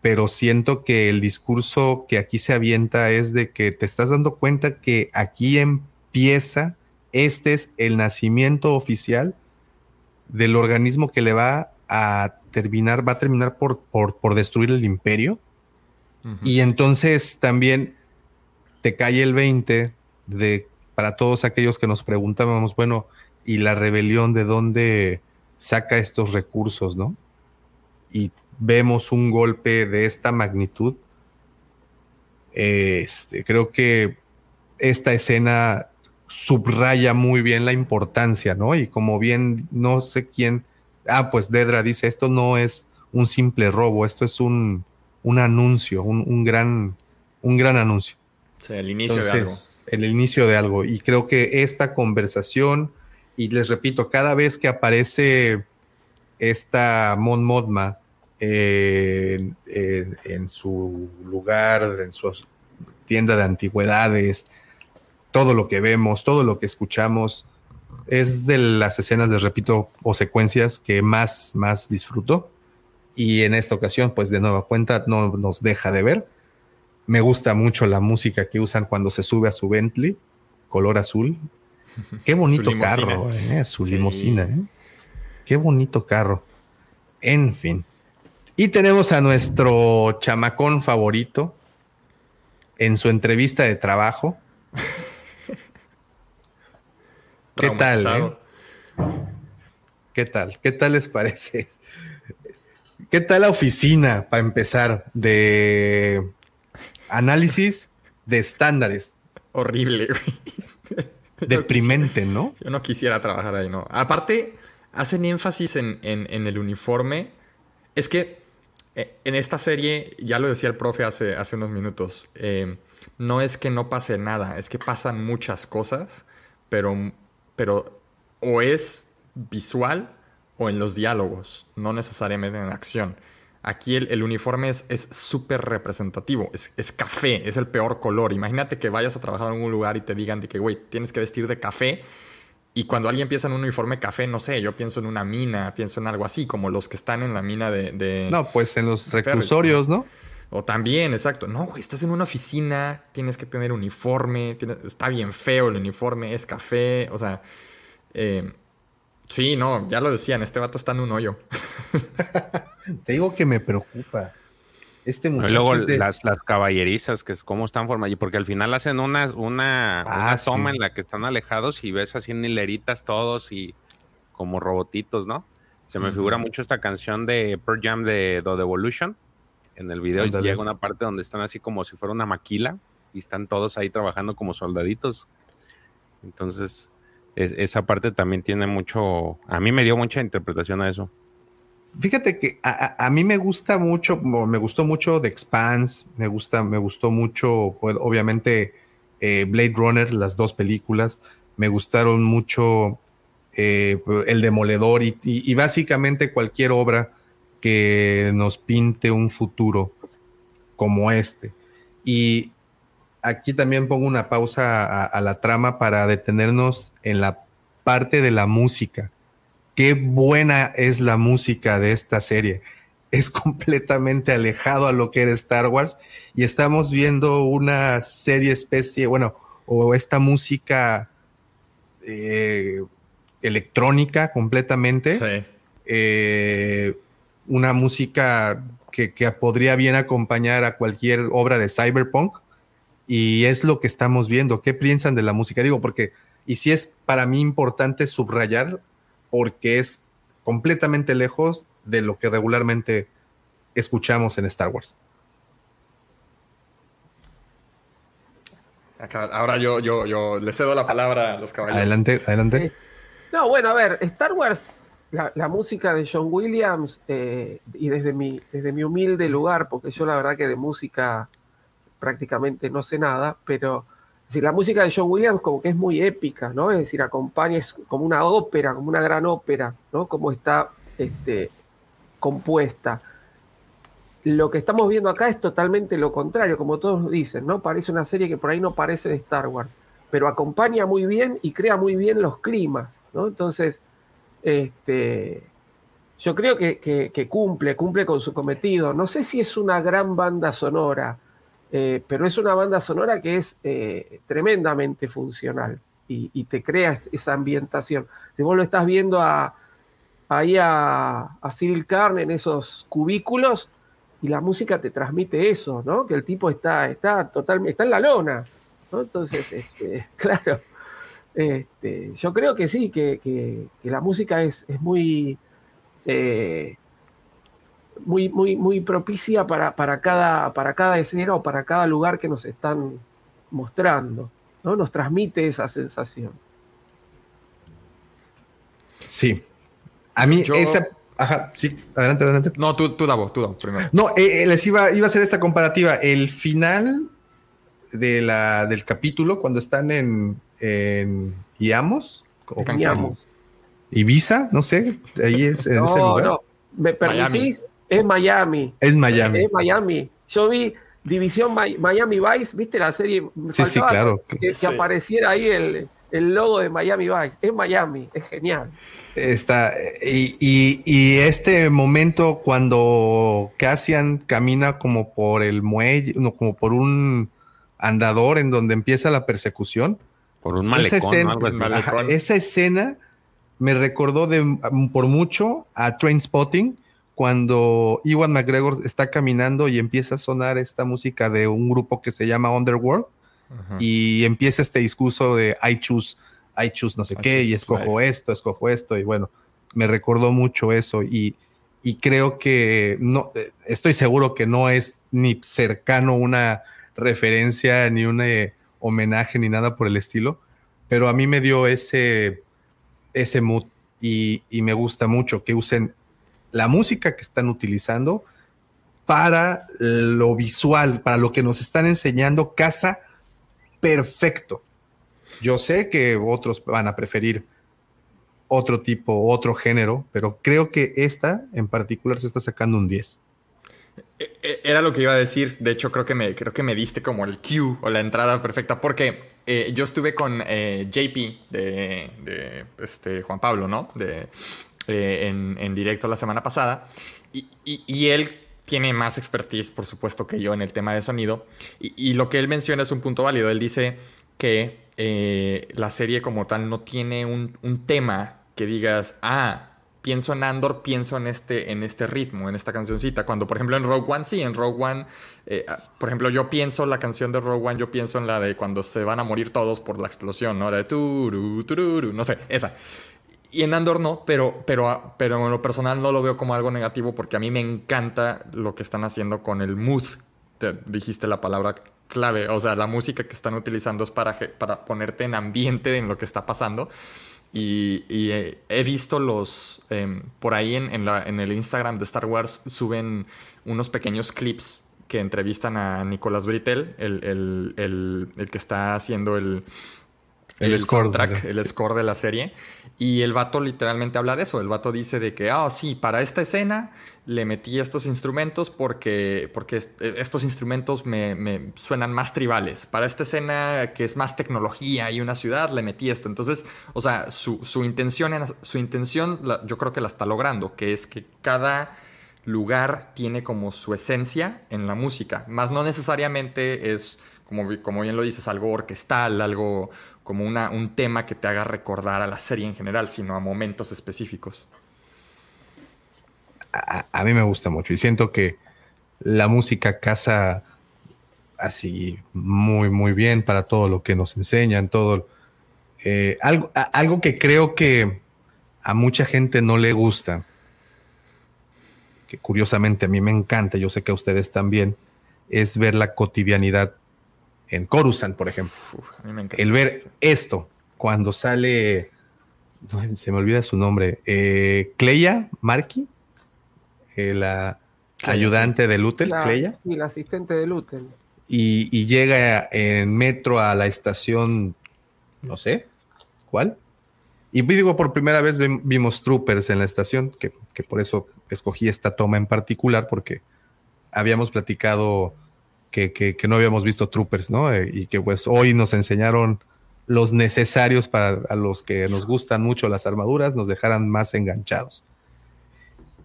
pero siento que el discurso que aquí se avienta es de que te estás dando cuenta que aquí empieza, este es el nacimiento oficial del organismo que le va a terminar, va a terminar por, por, destruir el imperio. Y entonces también te cae el 20 de para todos aquellos que nos preguntábamos, bueno, ¿y la rebelión de dónde saca estos recursos, no? Y vemos un golpe de esta magnitud. Este, creo que esta escena subraya muy bien la importancia, ¿no? Y como bien, no sé quién, ah, pues Dedra dice, esto no es un simple robo, esto es un, un anuncio, un, gran, un gran anuncio. Sí, el inicio de algo el inicio de algo. Y creo que esta conversación, y les repito, cada vez que aparece esta Mon Modma en su lugar, en su tienda de antigüedades, todo lo que vemos, todo lo que escuchamos, es de las escenas, les repito, o secuencias que más, más disfruto. Y en esta ocasión, pues de nueva cuenta, no nos deja de ver me gusta mucho la música que usan cuando se sube a su Bentley, color azul. Qué bonito carro, eh, su limusina. Eh. Qué bonito carro. En fin. Y tenemos a nuestro chamacón favorito en su entrevista de trabajo. ¿Qué tal? Eh? ¿Qué tal? ¿Qué tal les parece? ¿Qué tal la oficina, para empezar, de Análisis de estándares. Horrible, güey. Deprimente, ¿no? Yo no quisiera trabajar ahí, ¿no? Aparte, hacen énfasis en, el uniforme. Es que eh, en esta serie, ya lo decía el profe hace, hace unos minutos, eh, no es que no pase nada, es que pasan muchas cosas, pero, pero o es visual o en los diálogos, no necesariamente en acción. Aquí el, uniforme es súper representativo, es, café, es el peor color. Imagínate que vayas a trabajar en un lugar y te digan de que, güey, tienes que vestir de café. Y cuando alguien piensa en un uniforme café, no sé, yo pienso en una mina, pienso en algo así, como los que están en la mina de... no, pues en los recursorios, ¿no? O también, exacto. No, güey, estás en una oficina, tienes que tener uniforme, está bien feo el uniforme, es café, o sea... Eh, sí, no, ya lo decían, este vato está en un hoyo. Te digo que me preocupa. Este muchacho. Y luego las, las caballerizas, que es cómo están formadas. Porque al final hacen una, una, ah, toma en la que están alejados y ves así en hileritas todos y como robotitos, ¿no? Se me figura mucho esta canción de Pearl Jam de The Evolution. En el video llega una parte donde están así como si fuera una maquila y están todos ahí trabajando como soldaditos. Entonces, esa parte también tiene mucho. A mí me dio mucha interpretación a eso. Fíjate que a, mí me gusta mucho, me gustó mucho The Expanse, me gusta, me gustó mucho, pues, obviamente, eh, Blade Runner, las dos películas, me gustaron mucho eh, El Demoledor y, básicamente cualquier obra que nos pinte un futuro como este. Y aquí también pongo una pausa a la trama para detenernos en la parte de la música qué buena es la música de esta serie. Es completamente alejado a lo que era Star Wars y estamos viendo una serie especie, bueno, o esta música eh, electrónica completamente. Eh, una música que, que, podría bien acompañar a cualquier obra de cyberpunk. Y es lo que estamos viendo. ¿Qué piensan de la música? Digo, porque, y si es para mí importante subrayar, porque es completamente lejos de lo que regularmente escuchamos en Star Wars. ahora yo, yo, yo le cedo la palabra a los caballeros. Adelante, adelante. No, bueno, a ver, Star Wars, la, música de John Williams, eh, y desde mi, desde mi humilde lugar, porque yo la verdad que de música prácticamente no sé nada, pero decir, la música de John Williams como que es muy épica, ¿no? Es decir, acompaña, es como una ópera, como una gran ópera, ¿no? Como está este, compuesta. Lo que estamos viendo acá es totalmente lo contrario, como todos dicen, ¿no? Parece una serie que por ahí no parece de Star Wars, pero acompaña muy bien y crea muy bien los climas, ¿no? Entonces, este, yo creo que, cumple, cumple con su cometido. No sé si es una gran banda sonora, eh, pero es una banda sonora que es eh, tremendamente funcional y, te crea esa ambientación. Si vos lo estás viendo ahí a, Cyril Karn en esos cubículos y la música te transmite eso, ¿no? Que el tipo está, está totalmente, está en la lona, Entonces, este, claro, este, yo creo que sí, que, la música es, es muy, eh, muy, muy, muy propicia para, para, cada, para cada escena o para cada lugar que nos están mostrando. ¿no? Nos transmite esa sensación. Sí. A mí esa... Ajá, sí, adelante, adelante. No, tú, tú Davo, tú Davo, primero. No, eh, eh, les iba, iba a hacer esta comparativa. El final de la, del capítulo, cuando están en, en Iamos, o Ibiza, no sé, ahí es en ese lugar. No, ¿me permitís? Es Miami. Es Miami. Es Miami. Yo vi División Miami Vice, ¿viste la serie? sí, sí, claro. Que, apareciera ahí el, el, logo de Miami Vice. Es Miami, es genial. Está, y, y, y, este momento cuando Cassian camina como por el muelle, no, como por un andador en donde empieza la persecución. Por un malecón. Esa escena, esa escena me recordó de, por mucho a Train Spotting cuando Iwan McGregor está caminando y empieza a sonar esta música de un grupo que se llama Underworld y empieza este discurso de I choose, I choose no sé qué y escojo esto, escojo esto y bueno, me recordó mucho eso y, y creo que no, eh, estoy seguro que no es ni cercano una referencia ni un eh, homenaje ni nada por el estilo, pero a mí me dio ese, ese mood y, y me gusta mucho que usen la música que están utilizando para lo visual, para lo que nos están enseñando, casa perfecto. Yo sé que otros van a preferir otro tipo, otro género, pero creo que esta en particular se está sacando un 10. E, e, era lo que iba a decir. De hecho, creo que me, creo que me diste como el cue o la entrada perfecta. Porque eh, yo estuve con eh, JP de, este, Juan Pablo, ¿no? De, eh, en, directo la semana pasada. Y, él tiene más expertise, por supuesto, que yo en el tema de sonido. Y, lo que él menciona es un punto válido. Él dice que eh, la serie como tal no tiene un, tema que digas, ah, pienso en Andor, pienso en este, en este ritmo, en esta cancioncita. Cuando, por ejemplo, en Rogue One, sí, en Rogue One, eh, ah, por ejemplo, yo pienso la canción de Rogue One, yo pienso en la de cuando se van a morir todos por la explosión, ¿no? La de turu, tururu, no sé, esa. Y en Andor no, pero, pero, pero en lo personal no lo veo como algo negativo porque a mí me encanta lo que están haciendo con el mood. Te dijiste la palabra clave. O sea, la música que están utilizando es para, para ponerte en ambiente en lo que está pasando. Y, eh, he visto los. Em, por ahí en, en, la, en, el Instagram de Star Wars suben unos pequeños clips que entrevistan a Nicolás Britel, el, el, el, el que está haciendo el, el, score, el score de la serie. Y el vato literalmente habla de eso. El vato dice de que, ah, sí, para esta escena le metí estos instrumentos porque, porque eh, estos instrumentos me, suenan más tribales. Para esta escena que es más tecnología y una ciudad, le metí esto. Entonces, o sea, su, intención, su intención yo creo que la está logrando, que es que cada lugar tiene como su esencia en la música. Más no necesariamente es, como, como bien lo dices, algo orquestal, algo como un tema que te haga recordar a la serie en general, sino a momentos específicos. A, mí me gusta mucho y siento que la música casa así muy, muy bien para todo lo que nos enseñan, todo. Eh, algo, algo que creo que a mucha gente no le gusta, que curiosamente a mí me encanta, yo sé que a ustedes también, es ver la cotidianidad en Coruscant, por ejemplo. el ver esto cuando sale, se me olvida su nombre, eh, Cleia Marky, eh, la ayudante de Lutel, Cleia. Sí, la asistente de Lutel. Y, llega en metro a la estación, no sé, ¿cuál? Y digo, por primera vez vimos troopers en la estación, que, que por eso escogí esta toma en particular, porque habíamos platicado que, no habíamos visto Troopers, ¿no? Eh, y que pues hoy nos enseñaron los necesarios para a los que nos gustan mucho las armaduras, nos dejaran más enganchados.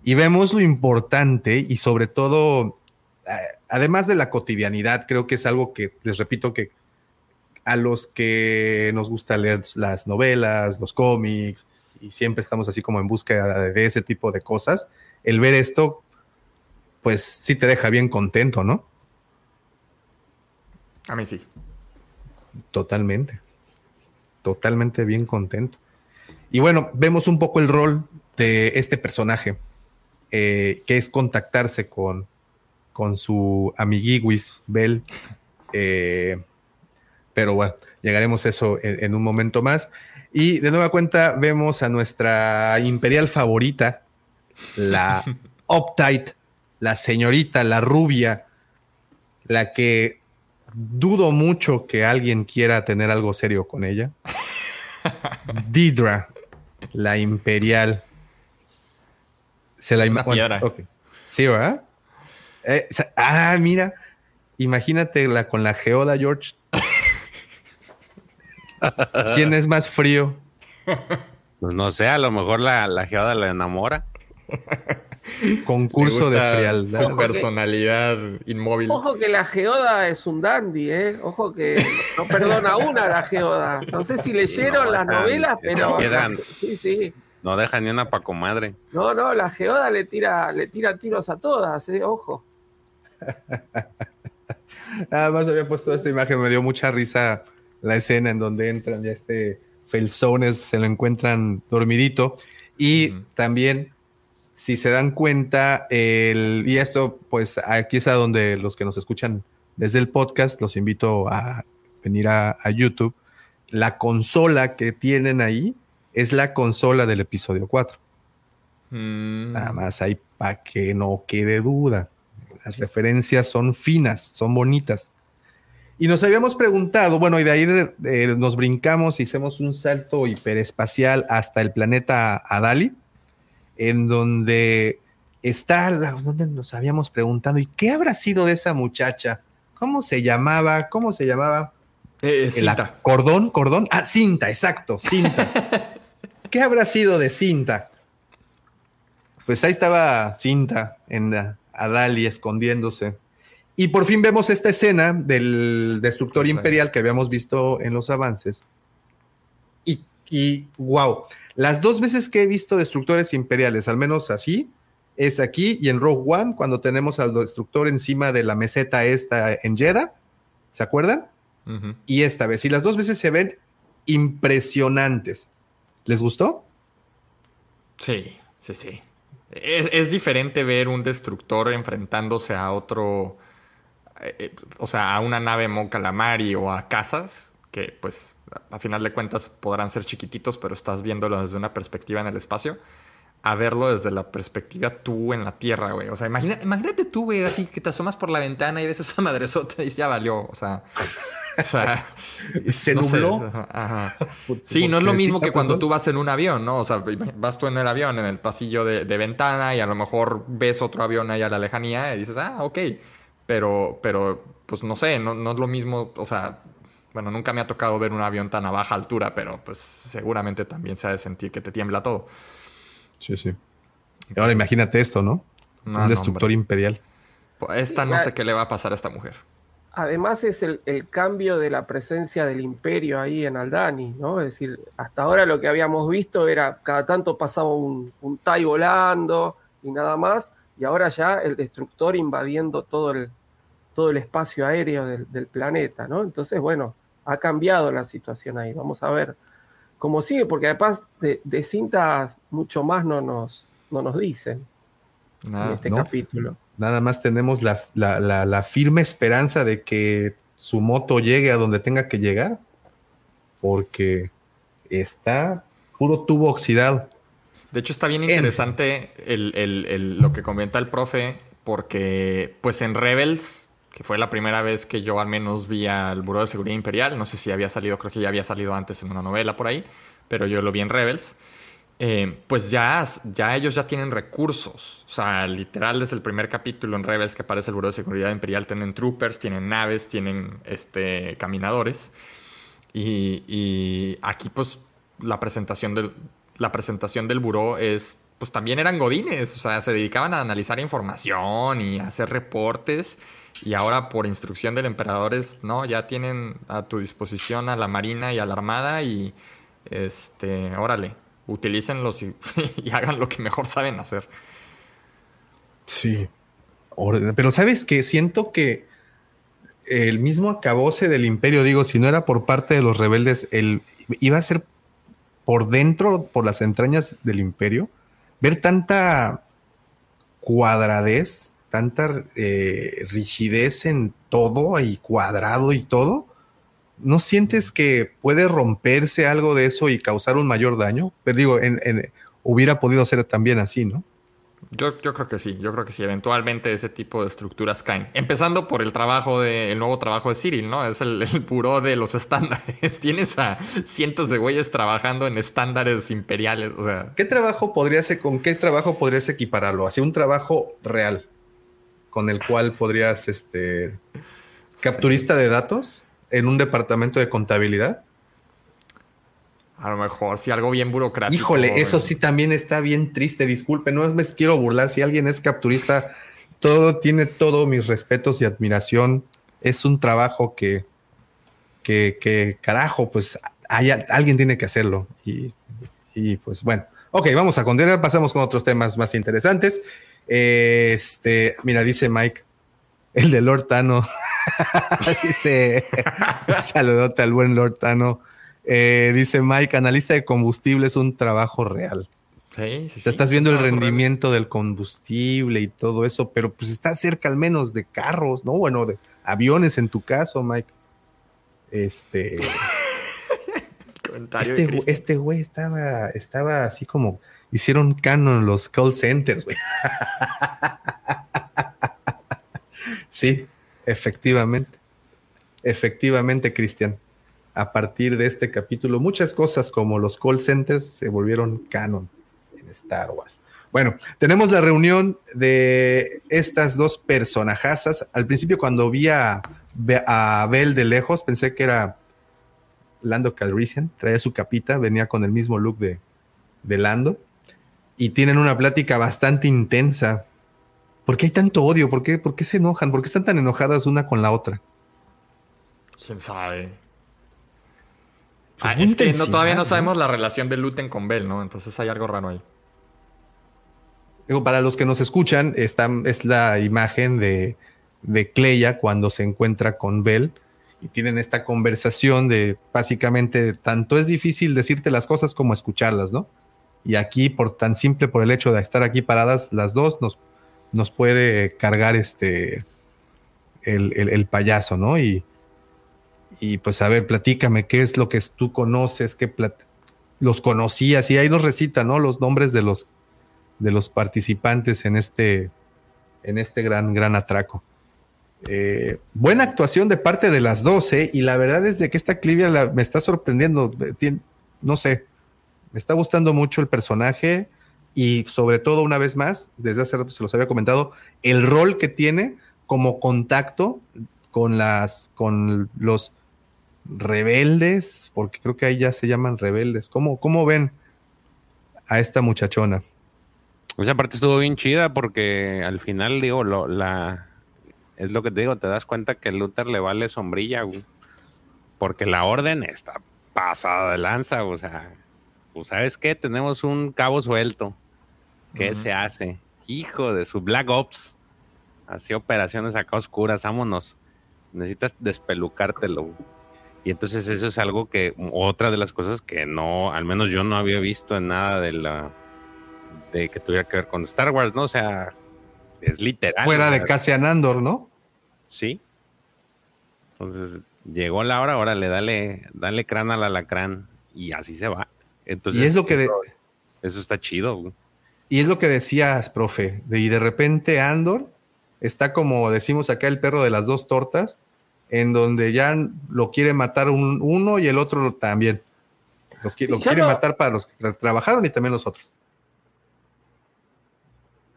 Y vemos lo importante y sobre todo, eh, además de la cotidianidad, creo que es algo que, les repito, que a los que nos gusta leer las novelas, los cómics, y siempre estamos así como en búsqueda de ese tipo de cosas, el ver esto, pues sí te deja bien contento, ¿no? A mí sí. Totalmente. Totalmente bien contento. Y bueno, vemos un poco el rol de este personaje, eh, que es contactarse con, con su amiguiguis, Bell. Eh, pero bueno, llegaremos a eso en, un momento más. Y de nueva cuenta vemos a nuestra imperial favorita, la Uptight, la señorita, la rubia, la que dudo mucho que alguien quiera tener algo serio con ella. Didra, la imperial. Se la imagina. Sí, ¿verdad? Eh, ah, mira. Imagínate la con la geoda, George. ¿Quién es más frío? Pues no sé, a lo mejor la, la geoda la enamora. Concurso de frialdad. Su personalidad inmóvil. Ojo que la geoda es un dandy, ¿eh? Ojo que no perdona una la geoda. No sé si leyeron las novelas, pero. sí, sí. No deja ni una pa' comadre. No, no, la geoda le tira, le tira tiros a todas, ¿eh? Ojo. Además había puesto esta imagen, me dio mucha risa la escena en donde entran ya este Felsones, se lo encuentran dormidito. Y también si se dan cuenta, el, y esto, pues aquí es a donde los que nos escuchan desde el podcast, los invito a venir a, YouTube. La consola que tienen ahí es la consola del episodio 4. Mm. Nada más ahí para que no quede duda. Las referencias son finas, son bonitas. Y nos habíamos preguntado, bueno, y de ahí eh, nos brincamos, hicimos un salto hiperespacial hasta el planeta Adali en donde está, donde nos habíamos preguntado, ¿y qué habrá sido de esa muchacha? ¿Cómo se llamaba? ¿Cómo se llamaba? Eh, cinta. ¿Cordón? ¿Cordón? Ah, cinta, exacto, cinta. ¿Qué habrá sido de cinta? Pues ahí estaba cinta en Adali escondiéndose. Y por fin vemos esta escena del destructor imperial que habíamos visto en los avances. Y, y wow, las dos veces que he visto destructores imperiales, al menos así, es aquí y en Rogue One, cuando tenemos al destructor encima de la meseta esta en Jeddah. ¿Se acuerdan? Y esta vez. Y las dos veces se ven impresionantes. ¿Les gustó? Sí, sí, sí. Es, es diferente ver un destructor enfrentándose a otro, eh, eh, o sea, a una nave Mon Calamari o a casas, que pues a final de cuentas podrán ser chiquititos, pero estás viéndolo desde una perspectiva en el espacio, a verlo desde la perspectiva tú en la Tierra, güey. O sea, imagínate tú, güey, así que te asomas por la ventana y ves esa madresota y ya valió. O sea, o sea se nubló. Sí, no es lo mismo que cuando tú vas en un avión, ¿no? O sea, vas tú en el avión, en el pasillo de, ventana y a lo mejor ves otro avión ahí a la lejanía y dices, ah, ok. Pero, pero, pues no sé, no, no es lo mismo, o sea, bueno, nunca me ha tocado ver un avión tan a baja altura, pero pues seguramente también se ha de sentir que te tiembla todo. Sí, sí. Ahora imagínate esto, ¿no? un destructor imperial. Pues, esta no sé qué le va a pasar a esta mujer. Además es el, cambio de la presencia del imperio ahí en Aldani, ¿no? Es decir, hasta ahora lo que habíamos visto era cada tanto pasaba un, un Tai volando y nada más, y ahora ya el destructor invadiendo todo el, todo el espacio aéreo del, del planeta, ¿no? Entonces, bueno, ha cambiado la situación ahí. Vamos a ver cómo sigue, porque además de, de cintas mucho más no nos, no nos dicen en este capítulo. Nada más tenemos la, firme esperanza de que su moto llegue a donde tenga que llegar, porque está puro tubo oxidado. De hecho, está bien interesante lo que comenta el profe, porque pues en Rebels que fue la primera vez que yo al menos vi al Buró de Seguridad Imperial. No sé si había salido, creo que ya había salido antes en una novela por ahí, pero yo lo vi en Rebels. Eh, pues ya, ya ellos ya tienen recursos. O sea, literal desde el primer capítulo en Rebels que aparece el Buró de Seguridad Imperial, tienen troopers, tienen naves, tienen este, caminadores. Y, aquí pues la presentación, del, la presentación del buró es pues también eran godines, o sea, se dedicaban a analizar información y a hacer reportes y ahora por instrucción del emperador es, no, ya tienen a tu disposición a la marina y a la armada y este, órale, utilícenlos y, y hagan lo que mejor saben hacer. Sí. Pero sabes que siento que el mismo acabose del imperio, digo, si no era por parte de los rebeldes, el, iba a ser por dentro, por las entrañas del imperio, ver tanta cuadradez, tanta eh, rigidez en todo y cuadrado y todo, ¿no sientes que puede romperse algo de eso y causar un mayor daño? Pero digo, hubiera podido ser también así, ¿no? Yo, creo que sí, yo creo que sí, eventualmente ese tipo de estructuras caen. Empezando por el trabajo de, el nuevo trabajo de Cyril, ¿no? Es el, el puro de los estándares. Tienes a cientos de güeyes trabajando en estándares imperiales. O sea. ¿Qué trabajo podrías, con qué trabajo podrías equipararlo? Así un trabajo real, con el cual podrías, este, capturista de datos en un departamento de contabilidad. A lo mejor, si algo bien burocrático. Híjole, eso sí también está bien triste. Disculpe, no me quiero burlar. Si alguien es capturista, todo tiene todos mis respetos y admiración. Es un trabajo que, que, carajo, pues hay, alguien tiene que hacerlo. Y, y, pues bueno, ok, vamos a continuar. Pasamos con otros temas más interesantes. Este, mira, dice Mike, el de Lord Tano. dice, saludote al buen Lord Tano. Eh, dice Mike, analista de combustible es un trabajo real. Sí, sí, estás viendo el rendimiento del combustible y todo eso, pero pues está cerca al menos de carros, ¿no? Bueno, de aviones en tu caso, Mike. Este. este, este güey estaba, estaba así como hicieron canon los call centers, güey. sí, efectivamente. Efectivamente, Cristian a partir de este capítulo, muchas cosas como los call centers se volvieron canon en Star Wars. Bueno, tenemos la reunión de estas dos personajazas. Al principio, cuando vi a, a de lejos, pensé que era Lando Calrissian. Traía su capita, venía con el mismo look de, de Lando. Y tienen una plática bastante intensa. ¿Por qué hay tanto odio? ¿Por qué, ¿Por qué se enojan? ¿Por qué están tan enojadas una con la otra? ¿Quién sabe? Ah, es que no, todavía no sabemos la relación de Luten con Bell, ¿no? Entonces hay algo raro ahí. para los que nos escuchan, esta es la imagen de, de Cleia cuando se encuentra con Bell y tienen esta conversación de básicamente tanto es difícil decirte las cosas como escucharlas, ¿no? Y aquí, por tan simple por el hecho de estar aquí paradas las dos, nos, nos puede cargar este el, el payaso, ¿no? Y, y pues a ver, platícame, ¿qué es lo que tú conoces? ¿Qué los conocías? Y ahí nos recita, ¿no? Los nombres de los, de los participantes en este, en este gran, gran atraco. Eh, buena actuación de parte de las dos, ¿eh? Y la verdad es de que esta Clivia me está sorprendiendo. no sé, me está gustando mucho el personaje y sobre todo, una vez más, desde hace rato se los había comentado, el rol que tiene como contacto con las, con los rebeldes, porque creo que ahí ya se llaman rebeldes. ¿Cómo, cómo ven a esta muchachona? Esa parte estuvo bien chida porque al final, digo, lo, la, es lo que te digo, te das cuenta que Luther le vale sombrilla, porque la orden está pasada de lanza, o sea, pues sabes qué, tenemos un cabo suelto. ¿Qué se hace? Hijo de su Black Ops. Así operaciones acá oscuras, vámonos. Necesitas despelucártelo. Y entonces eso es algo que, otra de las cosas que no, al menos yo no había visto en nada de la, de que tuviera que ver con Star Wars, ¿no? O sea, es literal. Fuera de Cassian Andor, ¿no? Sí. Entonces, llegó la hora, órale, dale, dale crán al alacrán y así se va. Entonces, y es lo que... eso, está chido. Y es lo que decías, profe, de, y de repente Andor está como decimos acá el perro de las dos tortas, en donde ya lo quiere matar uno y el otro también. Los, lo quiere matar para los que trabajaron y también los otros.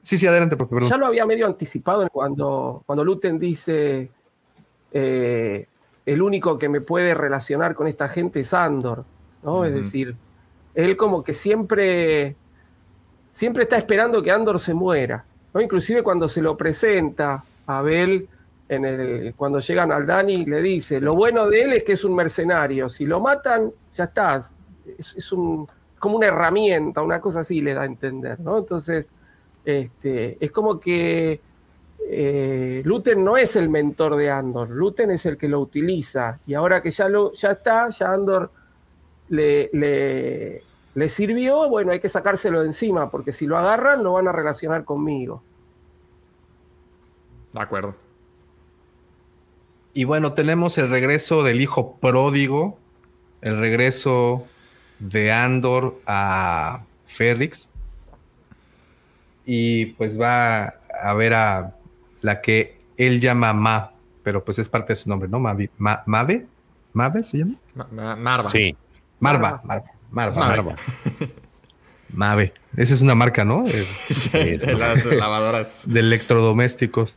Sí, sí, adelante, porque Ya lo había medio anticipado cuando, cuando Luten dice: eh, el único que me puede relacionar con esta gente es Andor, ¿no? Es decir, él como que siempre, siempre está esperando que Andor se muera, ¿no? Inclusive cuando se lo presenta a Abel en el, cuando llegan al Dani, le dice, lo bueno de él es que es un mercenario, si lo matan, ya está, es, un, como una herramienta, una cosa así le da a entender, ¿no? Entonces, este, es como que eh, Luten no es el mentor de Andor, Luten es el que lo utiliza. Y ahora que ya, lo, ya está, ya Andor le, le, sirvió, bueno, hay que sacárselo de encima, porque si lo agarran, lo van a relacionar conmigo. De acuerdo. Y bueno, tenemos el regreso del hijo pródigo, el regreso de Andor a Ferrix. Y pues va a ver a la que él llama Ma, pero pues es parte de su nombre, ¿no? Mavi, Ma, ¿Mave? ¿Mave se llama? Marva. Sí. Marva, Marva, Marva. Marva. Mave. Esa es una marca, ¿no? de las lavadoras. De electrodomésticos.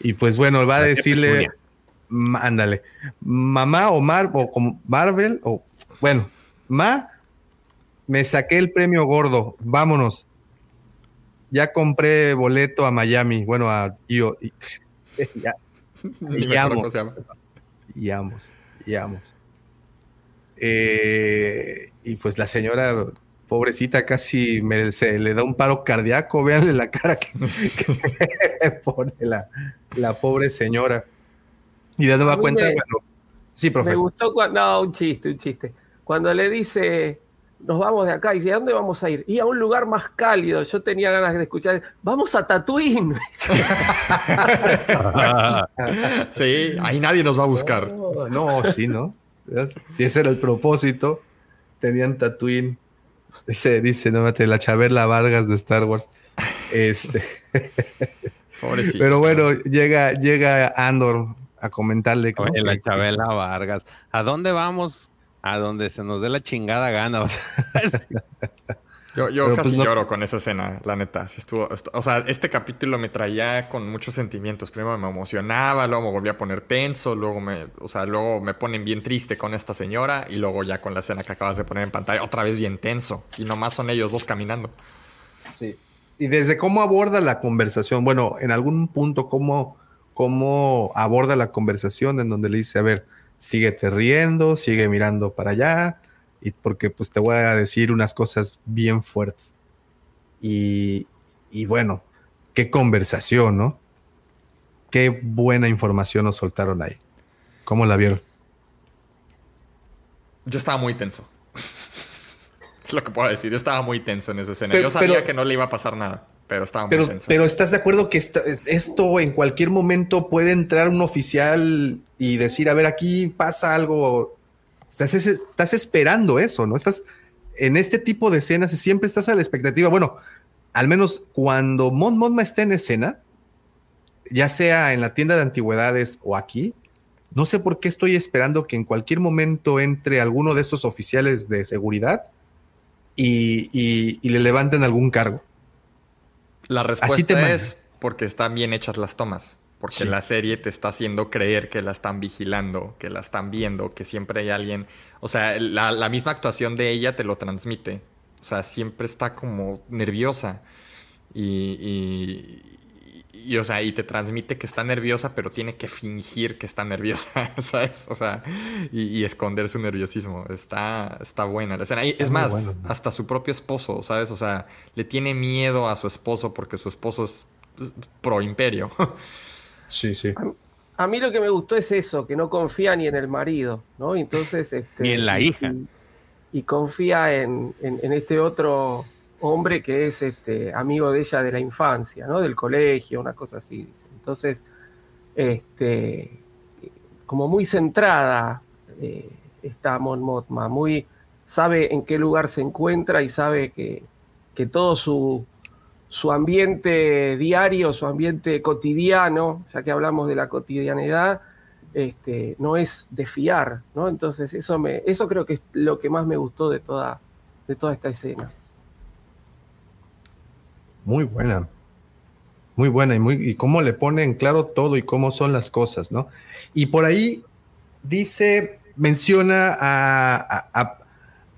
Y pues bueno, va a decirle, ándale, mamá o Mar, o como Marvel, o bueno, Ma, me saqué el premio gordo, vámonos. Ya compré boleto a Miami, bueno, a yo, ya, y, y vamos, y vamos. Eh, y pues la señora, pobrecita, casi me, se le da un paro cardíaco. Véanle la cara que, pone la, pobre señora. Y de nueva cuenta, sí, profe. Me gustó cuando, no, un chiste, un chiste. Cuando le dice, nos vamos de acá, y dice, ¿a dónde vamos a ir? Y a un lugar más cálido. Yo tenía ganas de escuchar, vamos a Tatooine. sí, ahí nadie nos va a buscar. no sí, ¿no? Si ese era el propósito, tenían Tatooine. Dice, dice, no mate, la Chabela Vargas de Star Wars. Este. Pero bueno, llega, llega Andor a comentarle. que la Chabela Vargas. ¿A dónde vamos? A donde se nos dé la chingada gana. Yo, yo casi pues, lloro con esa escena, la neta. estuvo, o sea, este capítulo me traía con muchos sentimientos. Primero me emocionaba, luego me volví a poner tenso, luego me, o sea, luego me ponen bien triste con esta señora y luego ya con la escena que acabas de poner en pantalla, otra vez bien tenso. Y nomás son ellos dos caminando. Sí. Y desde cómo aborda la conversación, bueno, en algún punto, cómo, cómo aborda la conversación en donde le dice, a ver, síguete riendo, sigue mirando para allá, y porque pues te voy a decir unas cosas bien fuertes. Y, bueno, qué conversación, ¿no? Qué buena información nos soltaron ahí. ¿Cómo la vieron? Yo estaba muy tenso. es lo que puedo decir. Yo estaba muy tenso en esa escena. Yo sabía que no le iba a pasar nada, pero estaba muy tenso. Pero estás de acuerdo que esto en cualquier momento puede entrar un oficial y decir, a ver, aquí pasa algo Estás, esperando eso, ¿no? Estás en este tipo de escenas y siempre estás a la expectativa. Bueno, al menos cuando Mon Monma está en escena, ya sea en la tienda de antigüedades o aquí, no sé por qué estoy esperando que en cualquier momento entre alguno de estos oficiales de seguridad y, le levanten algún cargo. La respuesta es porque están bien hechas las tomas. Porque la serie te está haciendo creer que la están vigilando, que la están viendo, que siempre hay alguien. O sea, la, misma actuación de ella te lo transmite. O sea, siempre está como nerviosa. Y, y, o sea, y te transmite que está nerviosa, pero tiene que fingir que está nerviosa, ¿sabes? O sea, y, esconder su nerviosismo. Está, está buena la escena. es más, hasta su propio esposo, ¿sabes? O sea, le tiene miedo a su esposo porque su esposo es pro imperio. Sí, sí. A, mí lo que me gustó es eso, que no confía ni en el marido, ¿no? Entonces, este, ni en la hija. Y, confía en, este otro hombre que es este, amigo de ella de la infancia, ¿no? Del colegio, una cosa así. Entonces, este, como muy centrada eh, está Mon Motma, muy sabe en qué lugar se encuentra y sabe que, que todo su, su ambiente diario, su ambiente cotidiano, ya que hablamos de la cotidianidad, este, no es de fiar, ¿no? Entonces eso, me, eso creo que es lo que más me gustó de toda, de toda esta escena. Muy buena, muy buena y, muy, y cómo le pone en claro todo y cómo son las cosas, ¿no? Y por ahí dice, menciona a,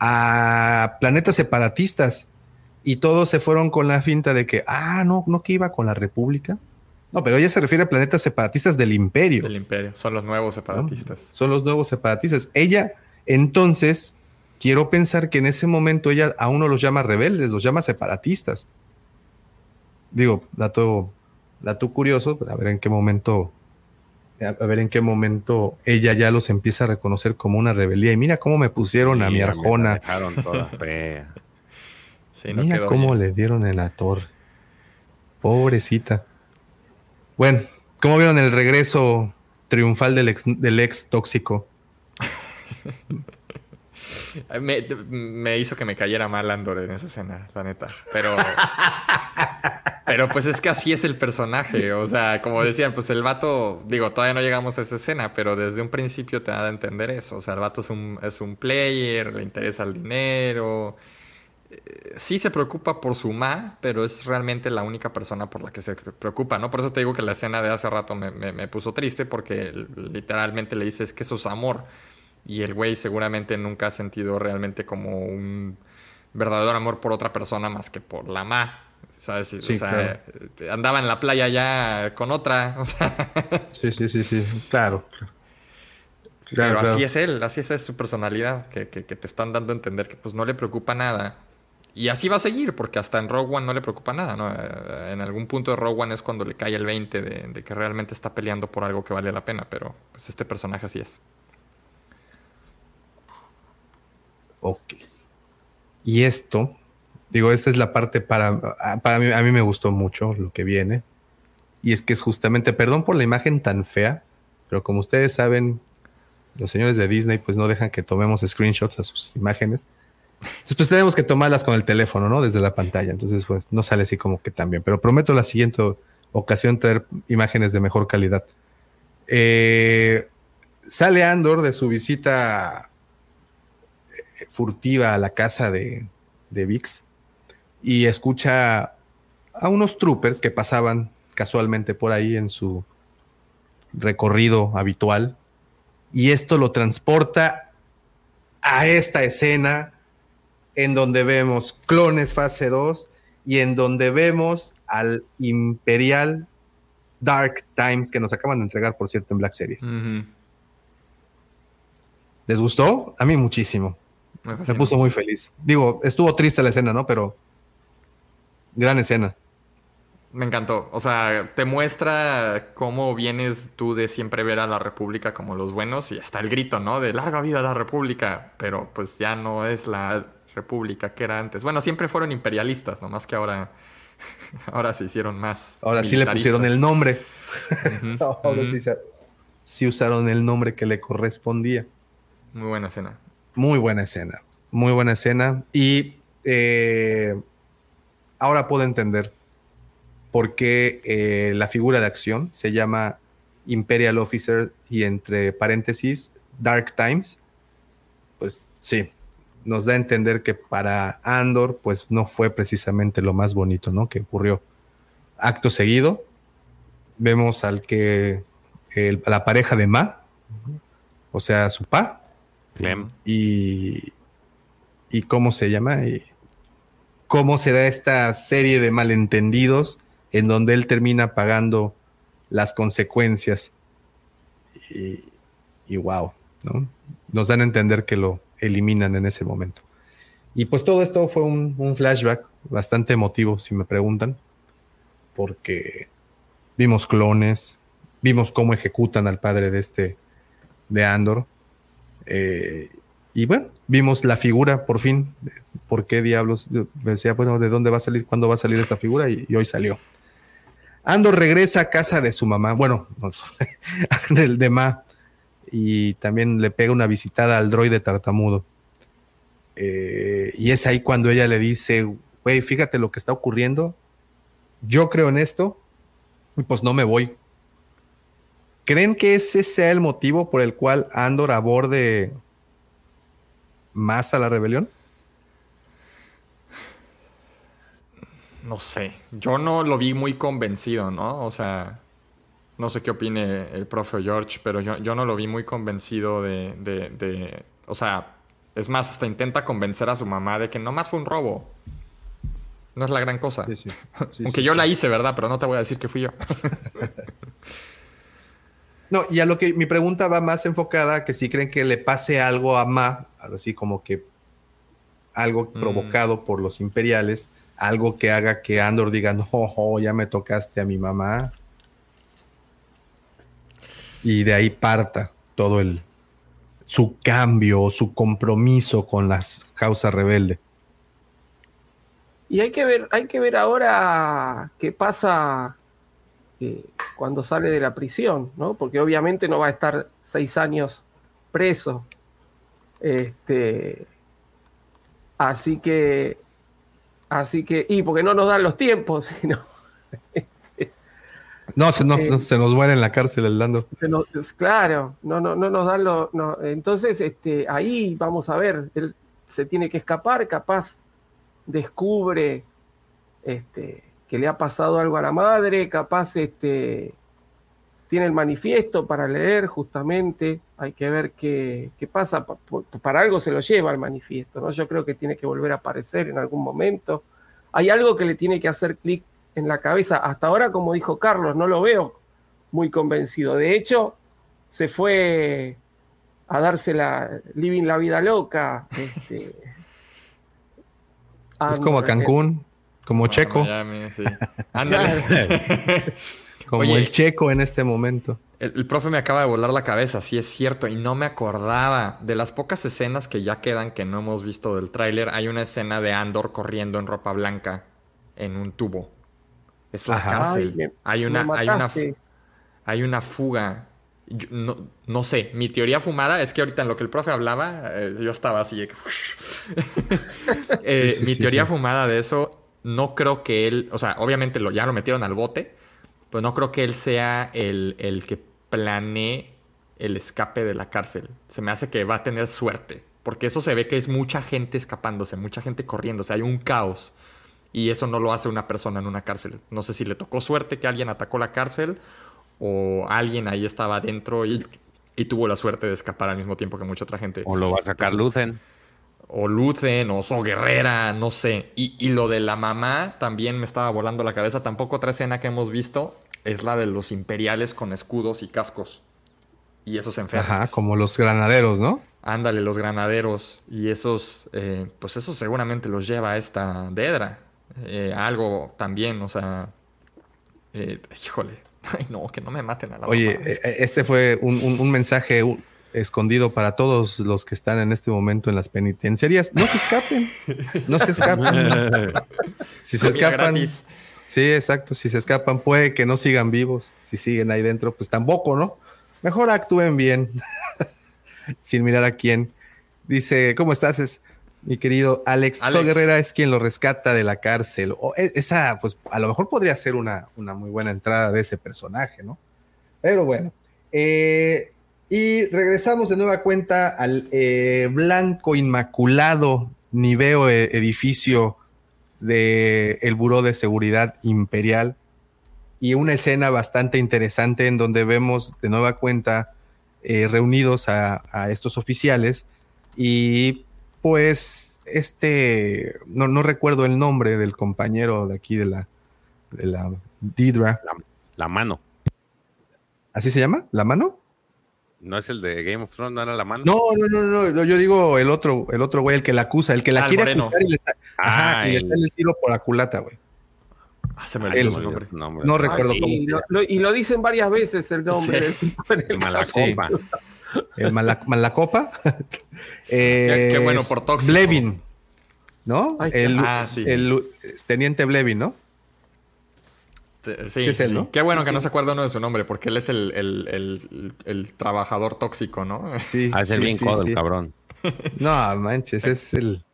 a planetas separatistas y todos se fueron con la finta de que, ah, no, no que iba con la República. No, pero ella se refiere a planetas separatistas del imperio. Del imperio, son los nuevos separatistas. Son los nuevos separatistas. Ella, entonces, quiero pensar que en ese momento ella a uno los llama rebeldes, los llama separatistas. Digo, dato dato curioso, a ver en qué momento, a ver en qué momento ella ya los empieza a reconocer como una rebelía. Y mira cómo me pusieron a mi Arjona. Dejaron toda mira cómo le dieron en la torre. Pobrecita. Bueno, ¿cómo vieron el regreso triunfal del ex, del ex tóxico? me, hizo que me cayera mal Andor en esa escena, la neta. Pero. pero pues es que así es el personaje. O sea, como decían, pues el vato, digo, todavía no llegamos a esa escena, pero desde un principio te da a entender eso. O sea, el vato es un, es un player, le interesa el dinero. Sí se preocupa por su ma, pero es realmente la única persona por la que se preocupa, ¿no? Por eso te digo que la escena de hace rato me, me puso triste, porque literalmente le dices que eso es amor y el güey seguramente nunca ha sentido realmente como un verdadero amor por otra persona más que por la ma. ¿Sabes? o sea, andaba en la playa ya con otra. O sea. Sí, sí, sí, sí. Claro. Pero así es él, así es, su personalidad, que, que, te están dando a entender que pues no le preocupa nada. Y así va a seguir, porque hasta en Rogue One no le preocupa nada, ¿no? En algún punto de Rogue One es cuando le cae el 20 de, que realmente está peleando por algo que vale la pena, pero pues este personaje así es. Ok. Y esto, digo, esta es la parte para, para mí, a mí me gustó mucho lo que viene. Y es que es justamente, perdón por la imagen tan fea, pero como ustedes saben, los señores de Disney pues no dejan que tomemos screenshots a sus imágenes. Pues tenemos que tomarlas con el teléfono, ¿no? Desde la pantalla. Entonces pues no sale así como que tan bien. Pero prometo la siguiente ocasión traer imágenes de mejor calidad. Eh, sale Andor de su visita furtiva a la casa de, de Vix y escucha a unos troopers que pasaban casualmente por ahí en su recorrido habitual y esto lo transporta a esta escena en donde vemos clones fase 2 y en donde vemos al Imperial Dark Times que nos acaban de entregar, por cierto, en Black Series. ¿Les gustó? A mí muchísimo. Me, puso muy feliz. Digo, estuvo triste la escena, ¿no? Pero gran escena. Me encantó. O sea, te muestra cómo vienes tú de siempre ver a la República como los buenos y hasta el grito, ¿no? De larga vida a la República. Pero pues ya no es la República que era antes. Bueno, siempre fueron imperialistas, nomás que ahora, ahora se hicieron más. Ahora sí le pusieron el nombre. ahora sí, sí usaron el nombre que le correspondía. Muy buena escena. Muy buena escena, muy buena escena. Y eh, ahora puedo entender por qué eh, la figura de acción se llama Imperial Officer y entre paréntesis Dark Times. Pues sí, nos da a entender que para Andor, pues no fue precisamente lo más bonito, ¿no? Que ocurrió. Acto seguido, vemos al que la pareja de Ma, o sea, su pa, y, y cómo se llama, y cómo se da esta serie de malentendidos en donde él termina pagando las consecuencias. Y, y wow, ¿no? Nos dan a entender que lo eliminan en ese momento. Y pues todo esto fue un, flashback bastante emotivo, si me preguntan, porque vimos clones, vimos cómo ejecutan al padre de este, de Andor, eh, y bueno, vimos la figura por fin. ¿Por qué diablos? decía, bueno, ¿de dónde va a salir? ¿Cuándo va a salir esta figura? Y, hoy salió. Ando regresa a casa de su mamá, bueno, del de Ma, y también le pega una visitada al droide tartamudo. Eh, y es ahí cuando ella le dice, güey, fíjate lo que está ocurriendo, yo creo en esto, y pues no me voy. ¿Creen que ese sea el motivo por el cual Andor aborde más a la rebelión? No sé, yo no lo vi muy convencido, ¿no? O sea, no sé qué opine el profe George, pero yo, no lo vi muy convencido de, de, O sea, es más, hasta intenta convencer a su mamá de que nomás fue un robo. No es la gran cosa. Aunque yo la hice, ¿verdad? Pero no te voy a decir que fui yo. No, y a lo que mi pregunta va más enfocada, que si creen que le pase algo a Ma, así como que algo mm. provocado por los imperiales, algo que haga que Andor diga, no, ya me tocaste a mi mamá. Y de ahí parta todo el su cambio, su compromiso con las causas rebeldes. Y hay que ver, hay que ver ahora qué pasa eh, cuando sale de la prisión, ¿no? Porque obviamente no va a estar seis años preso. Este, así que, así que, y porque no nos dan los tiempos, sino. No, se, eh, se nos muere en la cárcel el Lando. claro, no, no, no nos dan los. entonces, este, ahí vamos a ver, él se tiene que escapar, capaz descubre este, que le ha pasado algo a la madre, capaz este, tiene el manifiesto para leer justamente, hay que ver qué, pasa, para algo se lo lleva el manifiesto, ¿no? Yo creo que tiene que volver a aparecer en algún momento. Hay algo que le tiene que hacer clic en la cabeza. Hasta ahora, como dijo Carlos, no lo veo muy convencido. De hecho, se fue a darse la living la vida loca. Este, es como Cancún, como Checo. como el Checo en este momento. El, profe me acaba de volar la cabeza, sí es cierto, y no me acordaba. De las pocas escenas que ya quedan que no hemos visto del tráiler, hay una escena de Andor corriendo en ropa blanca en un tubo. Es la cárcel. hay una, hay una, hay una fuga no, sé, mi teoría fumada es que ahorita en lo que el profe hablaba, eh, yo estaba así. Eh, mi teoría fumada de eso, no creo que él, o sea, obviamente lo, ya lo metieron al bote, pero no creo que él sea el, el que planee el escape de la cárcel. Se me hace que va a tener suerte, porque eso se ve que es mucha gente escapándose, mucha gente corriendo, o sea, hay un caos. Y eso no lo hace una persona en una cárcel. No sé si le tocó suerte que alguien atacó la cárcel o alguien ahí estaba adentro y, tuvo la suerte de escapar al mismo tiempo que mucha otra gente. O lo va a sacar Lucen. O Lucen, o So Guerrera, no sé. Y, lo de la mamá también me estaba volando la cabeza. Tampoco otra escena que hemos visto es la de los imperiales con escudos y cascos. Y esos enfermos. Ajá, como los granaderos, ¿no? Ándale, los granaderos. Y esos, eh, pues eso seguramente los lleva a esta Dedra. Eh, algo también, o sea, eh, híjole, Ay, no, que no me maten a la Oye, eh, este fue un, mensaje escondido para todos los que están en este momento en las penitenciarias. No se escapen, no se escapen. si se escapan, sí, exacto, si se escapan puede que no sigan vivos. Si siguen ahí dentro, pues tampoco, ¿no? Mejor actúen bien, sin mirar a quién. Dice, ¿cómo estás? Es, mi querido Alex, Alex. Guerrera es quien lo rescata de la cárcel. O e, esa, pues a lo mejor podría ser una, una muy buena entrada de ese personaje, ¿no? Pero bueno. Eh, y regresamos de nueva cuenta al eh, blanco inmaculado niveo e, edificio del el Buró de Seguridad Imperial y una escena bastante interesante en donde vemos de nueva cuenta eh, reunidos a, a, estos oficiales y pues este, no, no recuerdo el nombre del compañero de aquí de la, de la Didra. La, mano. ¿Así se llama? ¿La mano? ¿No es el de Game of Thrones? ¿No era la mano? No, no, no, no. Yo digo el otro, el otro güey, el que la acusa, el que la ah, quiere acusar y le, está, ajá, y le el tiro por la culata, güey. Ah, se me olvidó su nombre. No, recuerdo cómo. Y lo, y lo, dicen varias veces el nombre sí. del, el Malacopa el Malacopa. eh, qué, bueno por tóxico. Blevin, ¿no? el, ah, el, teniente Blevin, ¿no? Sí, sí, es él, ¿no? Qué bueno que no se acuerda uno de su nombre, porque él es el, el, el trabajador tóxico, ¿no? Sí. Ah, es bien codo, el cabrón. No, manches, es el.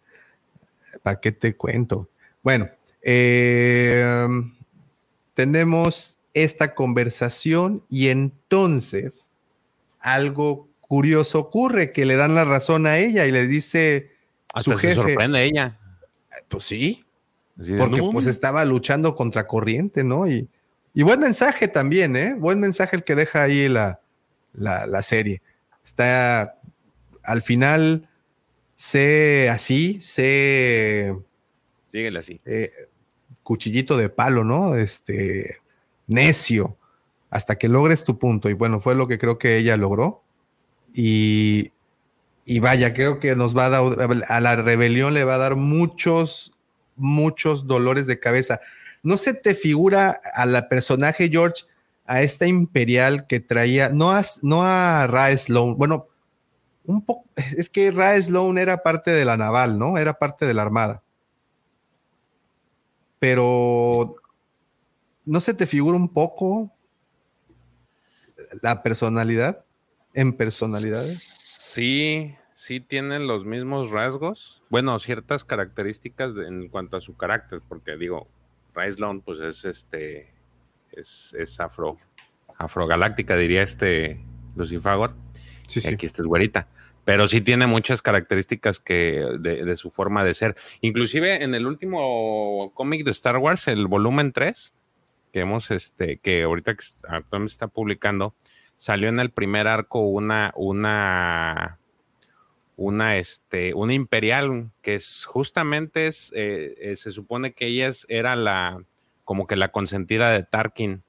¿Para qué te cuento? Bueno, eh, tenemos esta conversación y entonces algo curioso ocurre, que le dan la razón a ella y le dice Hasta su jefe. Se sorprende ella. Pues sí, porque pues estaba luchando contra corriente, ¿no? Y, y, buen mensaje también, ¿eh? Buen mensaje el que deja ahí la, la, serie. Está al final, sé así, sé... Síguele así. Eh, cuchillito de palo, ¿no? Este, necio hasta que logres tu punto. Y bueno, fue lo que creo que ella logró. Y, y vaya, creo que nos va a dar, a la rebelión le va a dar muchos muchos dolores de cabeza. ¿No se te figura a la personaje George, a esta imperial que traía, no a, no a Ra Sloan, bueno, un poco, es que Ra Sloan era parte de la naval, ¿no? Era parte de la armada. Pero, ¿no se te figura un poco la personalidad? En personalidades. Sí, sí tienen los mismos rasgos. Bueno, ciertas características en cuanto a su carácter, porque digo, Sloan, pues es este, es, es afro, afrogaláctica, diría este Lucifagot. Sí, sí. Aquí esta es güerita. Pero sí tiene muchas características que de, su forma de ser. Inclusive en el último cómic de Star Wars, el volumen 3, que hemos, este, que ahorita actualmente está publicando, salió en el primer arco una, una, una, este, una imperial, que es justamente es, eh, eh, se supone que ella era la, como que la consentida de Tarkin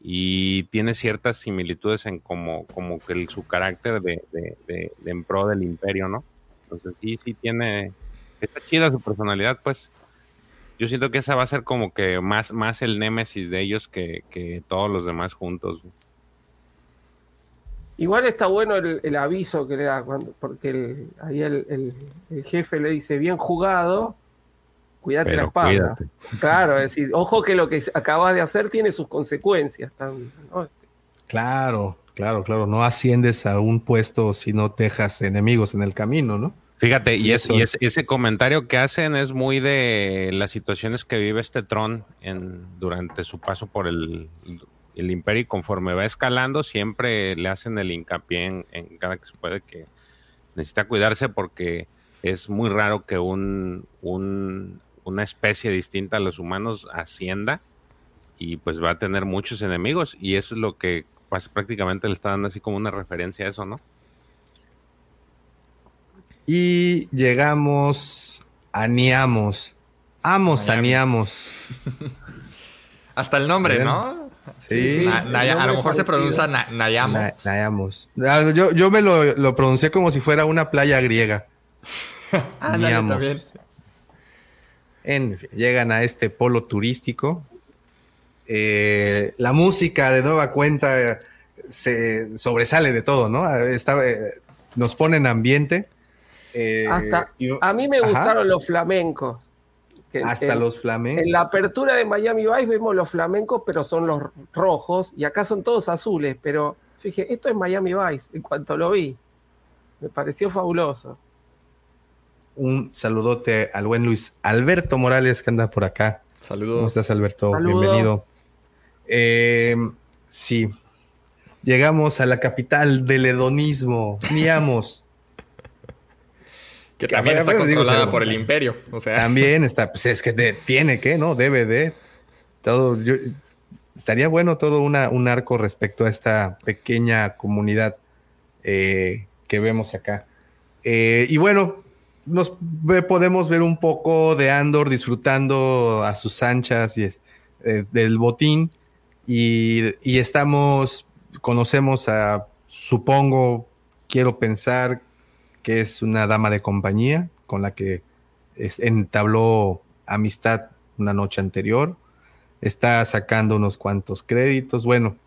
y tiene ciertas similitudes en como, como que su carácter de, de, en pro del imperio, ¿no? Entonces sí, sí tiene, está chida su personalidad, pues. Yo siento que esa va a ser como que más, más el némesis de ellos que, que todos los demás juntos. Igual está bueno el, aviso que le da, cuando, porque ahí el, jefe le dice, bien jugado, cuídate la espalda. Claro, es decir, ojo que lo que acabas de hacer tiene sus consecuencias también. Claro, claro, claro. No asciendes a un puesto si no dejas enemigos en el camino, ¿no? Fíjate, y, ese comentario que hacen es muy de las situaciones que vive este Tron en, durante su paso por el, el imperio y conforme va escalando siempre le hacen el hincapié en, en, cada que se puede que necesita cuidarse porque es muy raro que un, un, una especie distinta a los humanos ascienda y pues va a tener muchos enemigos y eso es lo que pues, prácticamente le está dando así como una referencia a eso, ¿no? Y llegamos a Niamos. Amos a Niamos. Hasta el nombre, ¿no? Sí. a lo mejor se pronuncia Nayamos. Nayamos. Ah, yo, yo me lo, lo, pronuncié como si fuera una playa griega. ah, también llegan a este polo turístico. Eh, la música de nueva cuenta se sobresale de todo, ¿no? Eh, nos pone en ambiente. Eh, a mí me gustaron los flamencos. hasta los flamencos. En la apertura de Miami Vice vemos los flamencos, pero son los rojos, y acá son todos azules, pero dije, esto es Miami Vice, en cuanto lo vi. Me pareció fabuloso un saludote al buen Luis Alberto Morales que anda por acá. Saludos. ¿Cómo estás, Alberto? Bienvenido. Eh, sí. Llegamos a la capital del hedonismo, Niamos. Que también está controlada por el imperio. O sea. También está, pues es que tiene que, ¿no? Debe de. Todo, estaría bueno todo una, un arco respecto a esta pequeña comunidad eh, que vemos acá. Eh, y bueno, nos podemos ver un poco de Andor disfrutando a sus anchas y, eh, del botín y, estamos, conocemos a, supongo, quiero pensar que es una dama de compañía con la que entabló amistad una noche anterior, está sacando unos cuantos créditos, bueno,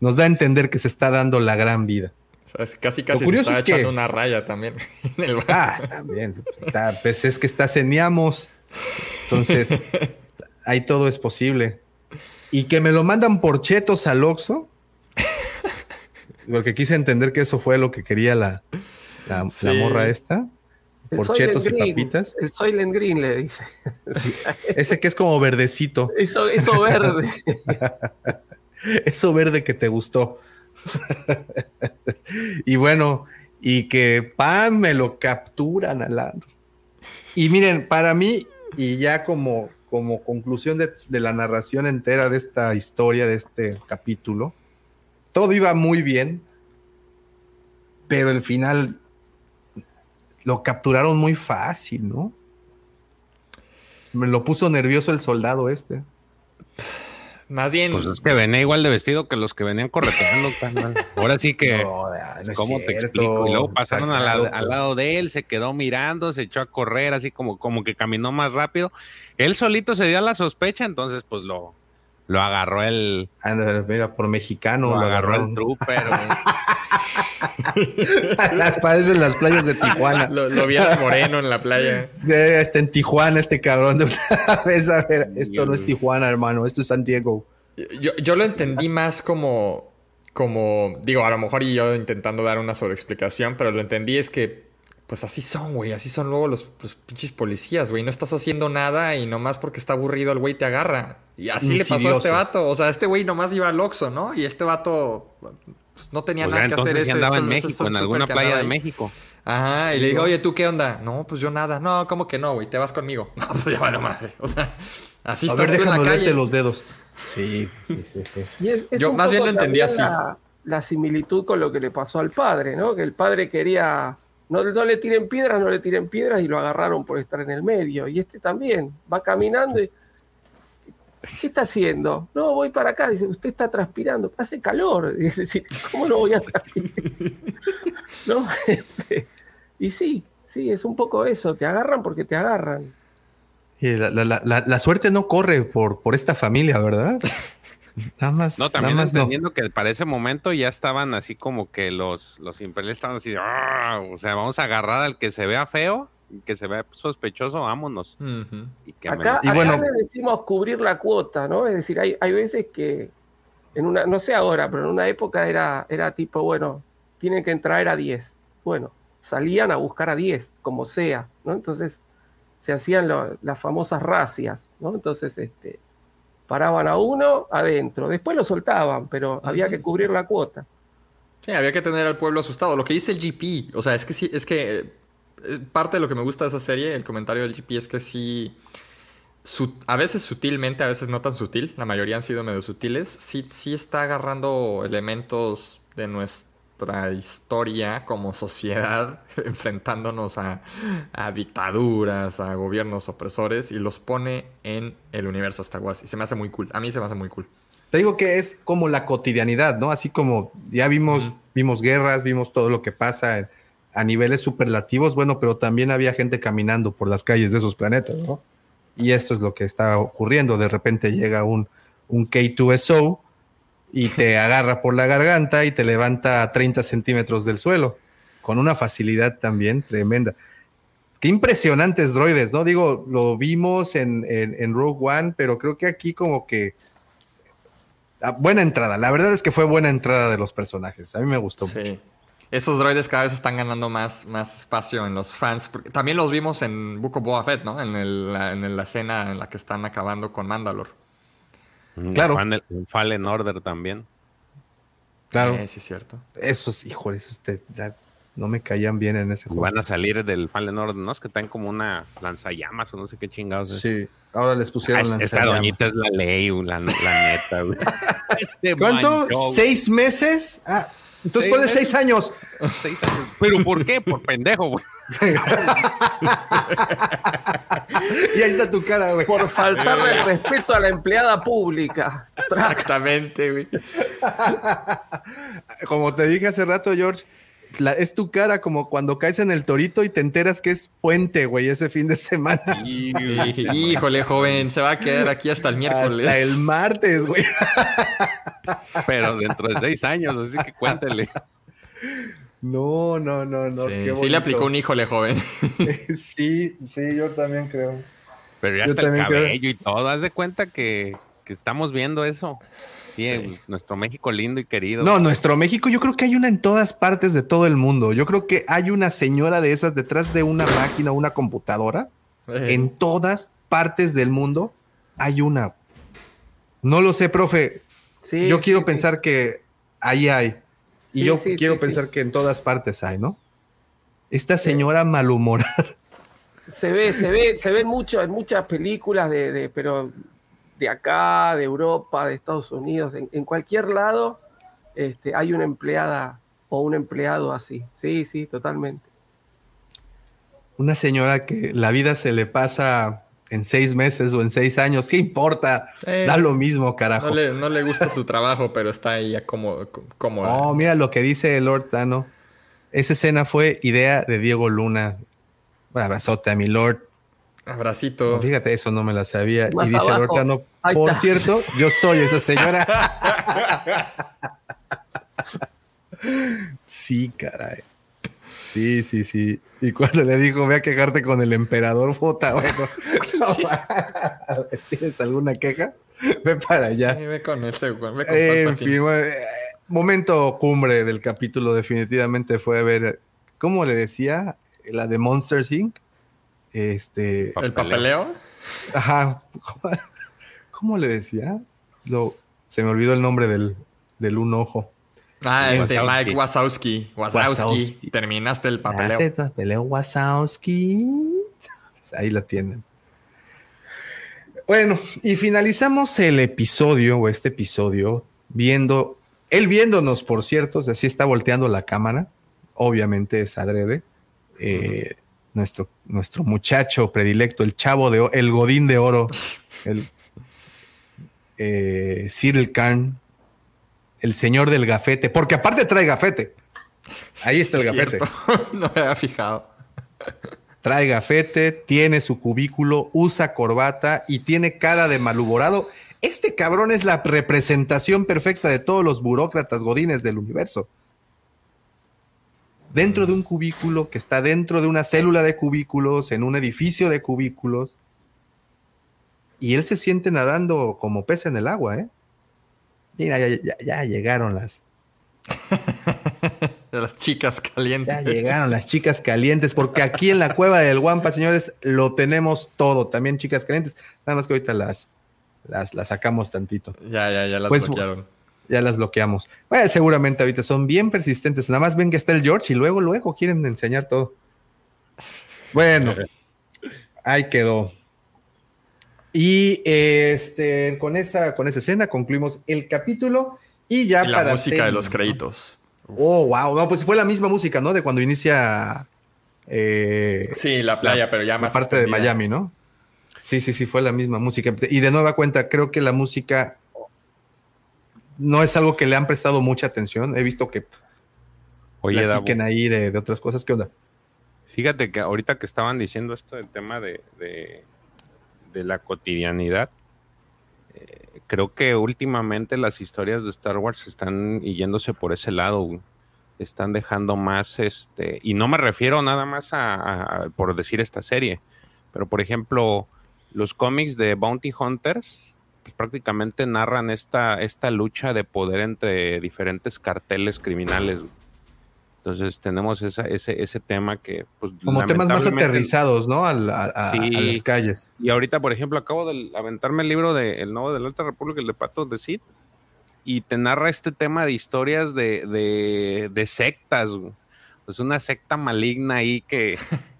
nos da a entender que se está dando la gran vida casi casi se está echando una raya también. ah, también. pues es que está ceneamos. Entonces, ahí todo es posible. Y que me lo mandan por chetos al Oxxo. Porque quise entender que eso fue lo que quería la, la, morra esta. por chetos y papitas. El Soylent Green le dice. ese que es como verdecito. Eso, eso verde. eso verde que te gustó. y bueno, y que pan me lo capturan al lado. Y miren, para mí, y ya como, como conclusión de, la narración entera de esta historia, de este capítulo, todo iba muy bien, pero el final lo capturaron muy fácil, ¿no? Me lo puso nervioso el soldado este. Más bien. Pues es que venía igual de vestido que los que venían correteando. Ahora sí que. ¿Cómo te explico? Y luego pasaron al, lado de él, se quedó mirando, se echó a correr, así como, como que caminó más rápido. Él solito se dio a la sospecha, entonces, pues lo, lo agarró el. mira, por mexicano. Lo, agarró el trooper. las parecen las playas de Tijuana. Lo, lo vieron moreno en la playa. está en Tijuana este cabrón de una vez. A ver, esto no es Tijuana, hermano, esto es San Diego. Yo, yo lo entendí más como, como, digo, a lo mejor y yo intentando dar una sobreexplicación, pero lo entendí es que pues así son, güey. Así son luego los, pinches policías, güey. No estás haciendo nada y nomás porque está aburrido el güey te agarra. Y así le pasó a este vato. O sea, este güey nomás iba al Oxxo, ¿no? Y este vato pues, no tenía pues nada que hacer. Ese, andaba en México, en alguna playa de México. Ajá, y le digo, oye, ¿tú qué onda? No, pues yo nada. No, ¿cómo que no, güey? Te vas conmigo. No, pues ya vale madre. O sea, así a ver, déjame verte los dedos. Sí, sí, sí, sí. yo más bien lo entendí así. la similitud con lo que le pasó al padre, ¿no? Que el padre quería no, le tiren piedras, no le tiren piedras y lo agarraron por estar en el medio. Y este también va caminando y. ¿Qué está haciendo? No, voy para acá. Dice, usted está transpirando. Hace calor. Dice, ¿cómo no voy a transpirar? ¿No? Este, y sí, sí, es un poco eso. Te agarran porque te agarran. Y la, suerte no corre por, por esta familia, ¿verdad? Nada más. No, también nada más entendiendo que para ese momento ya estaban así como que los, los imperiales estaban así, ah", o sea, vamos a agarrar al que se vea feo, que se vea sospechoso, vámonos. y acá, bueno, le decimos cubrir la cuota, ¿no? Es decir, hay, hay veces que en una, no sé ahora, pero en una época era, era tipo, bueno, tienen que entrar a 10. Bueno, salían a buscar a 10, como sea, ¿no? Entonces se hacían las famosas racias, ¿no? Entonces, este, paraban a uno adentro, después lo soltaban, pero había que cubrir la cuota. Sí, había que tener al pueblo asustado. Lo que dice el GP, o sea, es que sí, es que eh, parte de lo que me gusta de esa serie, el comentario del GP es que sí, a veces sutilmente, a veces no tan sutil, la mayoría han sido medio sutiles, sí, sí está agarrando elementos de nuestra historia como sociedad, enfrentándonos a, dictaduras, a gobiernos opresores, y los pone en el universo Star Wars. Y se me hace muy cool. A mí se me hace muy cool. Te digo que es como la cotidianidad, ¿no? Así como ya vimos, vimos guerras, vimos todo lo que pasa a niveles superlativos, bueno, pero también había gente caminando por las calles de esos planetas, ¿no? Y esto es lo que está ocurriendo. De repente llega un, un K2SO y te agarra por la garganta y te levanta a 30 centímetros del suelo, con una facilidad también tremenda. Qué impresionantes droides, ¿no? Digo, lo vimos en, en, Rogue One, pero creo que aquí como que... Ah, buena entrada, la verdad es que fue buena entrada de los personajes, a mí me gustó sí. Esos droides cada vez están ganando más, más espacio en los fans. También los vimos en Book of Boba Fett, ¿no? En, el, en la escena en la que están acabando con Mandalore. Claro. Un Fallen Order también. Claro. sí, es cierto. Esos, híjole, esos no me caían bien en ese juego. Van a salir del Fallen Order, ¿no? Es que están como una lanzallamas o no sé qué chingados. Sí, ahora les pusieron ah, Esa doñita es la ley, la, neta, este ¿Cuánto? ¿Seis meses? Ah, entonces ponle seis años. seis años. ¿Pero por qué? Por pendejo, güey. y ahí está tu cara, güey. Por faltarle respeto a la empleada pública. Exactamente, güey. Como te dije hace rato, George, es tu cara como cuando caes en el torito y te enteras que es puente, güey, ese fin de semana. híjole, joven, se va a quedar aquí hasta el miércoles. Hasta el martes, güey. Pero dentro de seis años, así que cuéntele. No, no, no, no. Sí, le aplicó un híjole, joven. sí, sí, yo también creo. Pero ya está el cabello y todo. Haz de cuenta que, estamos viendo eso. Sí, nuestro México lindo y querido. No, nuestro México, yo creo que hay una en todas partes de todo el mundo. Yo creo que hay una señora de esas detrás de una máquina, una computadora. En todas partes del mundo hay una. No lo sé, profe. Sí, yo quiero pensar que ahí hay. Y yo quiero pensar que en todas partes hay, ¿no? Esta señora malhumorada. Se ve, se ve, se ve mucho en muchas películas de, pero de acá, de Europa, de Estados Unidos, en, cualquier lado, este, hay una empleada o un empleado así. Sí, sí, totalmente. Una señora que la vida se le pasa en seis meses o en seis años, ¿qué importa? Eh, da lo mismo, carajo. No le, gusta su trabajo, pero está ahí como... como oh, mira lo que dice el Lord Tano. Esa escena fue idea de Diego Luna. Un abrazote a mi Lord. Abracito. fíjate, eso no me la sabía. y dice el Lord Tano, por cierto, yo soy esa señora. sí, caray. Sí, sí, sí. Y cuando le dijo, ve a quejarte con el emperador, Fota, bueno. ¿Tienes alguna queja? Ve para allá. ve con ese, ve con En fin, momento cumbre del capítulo definitivamente fue ver, ¿cómo le decía? La de Monsters Inc. Este, ¿El papeleo? Ajá. ¿Cómo le decía? Lo, se me olvidó el nombre del, del un ojo. Ah, este Mike Wazowski. Wazowski. Terminaste el papeleo. El papeleo Wazowski. Ahí la tienen. Bueno, y finalizamos el episodio o este episodio viendo, él viéndonos, por cierto, o sea, sí está volteando la cámara. Obviamente es adrede. Eh, nuestro, nuestro muchacho predilecto, el chavo de el Godín de Oro, el eh, Cyril Khan, el señor del gafete, porque aparte trae gafete. Ahí está el gafete. no me había fijado. Trae gafete, tiene su cubículo, usa corbata y tiene cara de malhumorado. Este cabrón es la representación perfecta de todos los burócratas godines del universo. Dentro de un cubículo que está dentro de una célula de cubículos, en un edificio de cubículos. Y él se siente nadando como pez en el agua, ¿eh? Mira, ya, llegaron las. las chicas calientes. Ya llegaron las chicas calientes, porque aquí en la cueva del Guampa, señores, lo tenemos todo. También chicas calientes. Nada más que ahorita las, las, sacamos tantito. Ya, ya, ya las pues, bloquearon. Ya las bloqueamos. Bueno, seguramente ahorita son bien persistentes. Nada más ven que está el George y luego, luego quieren enseñar todo. Bueno, ahí quedó. Y este, con, esa, con esa escena concluimos el capítulo y ya la música de los créditos. Oh, wow. No, pues fue la misma música, ¿no? De cuando inicia. Eh, sí, la playa, pero ya más. Parte de Miami, ¿no? Sí, sí, sí, fue la misma música. Y de nueva cuenta, creo que la música no es algo que le han prestado mucha atención. He visto que. Oye, ahí de, otras cosas. ¿Qué onda? Fíjate que ahorita que estaban diciendo esto del tema de de la cotidianidad. Eh, creo que últimamente las historias de Star Wars están yéndose por ese lado. Están dejando más, este, y no me refiero nada más a, por decir esta serie, pero por ejemplo, los cómics de Bounty Hunters pues, prácticamente narran esta, esta lucha de poder entre diferentes carteles criminales. Entonces tenemos ese, ese tema que... Pues, Como temas más aterrizados, ¿no? A, las calles. Y ahorita, por ejemplo, acabo de aventarme el libro de El Nuevo de la Alta República, el de Pato de Cid, y te narra este tema de historias de, de, de sectas. Pues una secta maligna ahí que...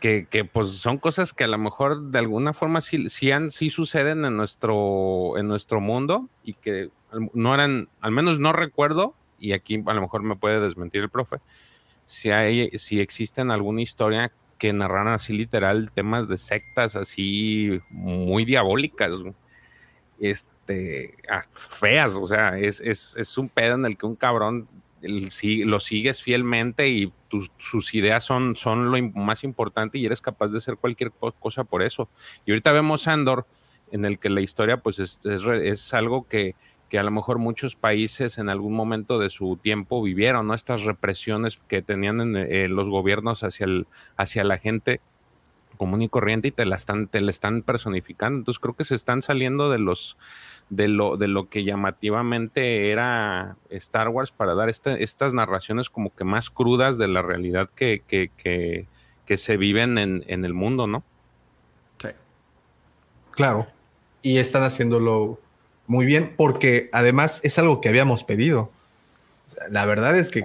Que, que, pues son cosas que a lo mejor de alguna forma sí, sí, sí suceden en nuestro, en nuestro mundo y que no eran, al menos no recuerdo y aquí a lo mejor me puede desmentir el profe, si hay, si existen alguna historia que narran así literal temas de sectas así muy diabólicas, este, ah, feas, o sea, es, un pedo en el que un cabrón lo sigues fielmente y sus ideas son, son lo más importante y eres capaz de hacer cualquier cosa por eso. Y ahorita vemos Andor, en el que la historia pues es, es algo que que a lo mejor muchos países en algún momento de su tiempo vivieron, ¿no? Estas represiones que tenían en, eh, los gobiernos hacia, el, hacia la gente común y corriente y te la están, te la están personificando. Entonces creo que se están saliendo de los de lo, de lo que llamativamente era Star Wars para dar este, estas narraciones como que más crudas de la realidad que, que, que, que se viven en, en, el mundo, ¿no? Sí. Claro. Y están haciéndolo muy bien, porque además es algo que habíamos pedido. La verdad es que,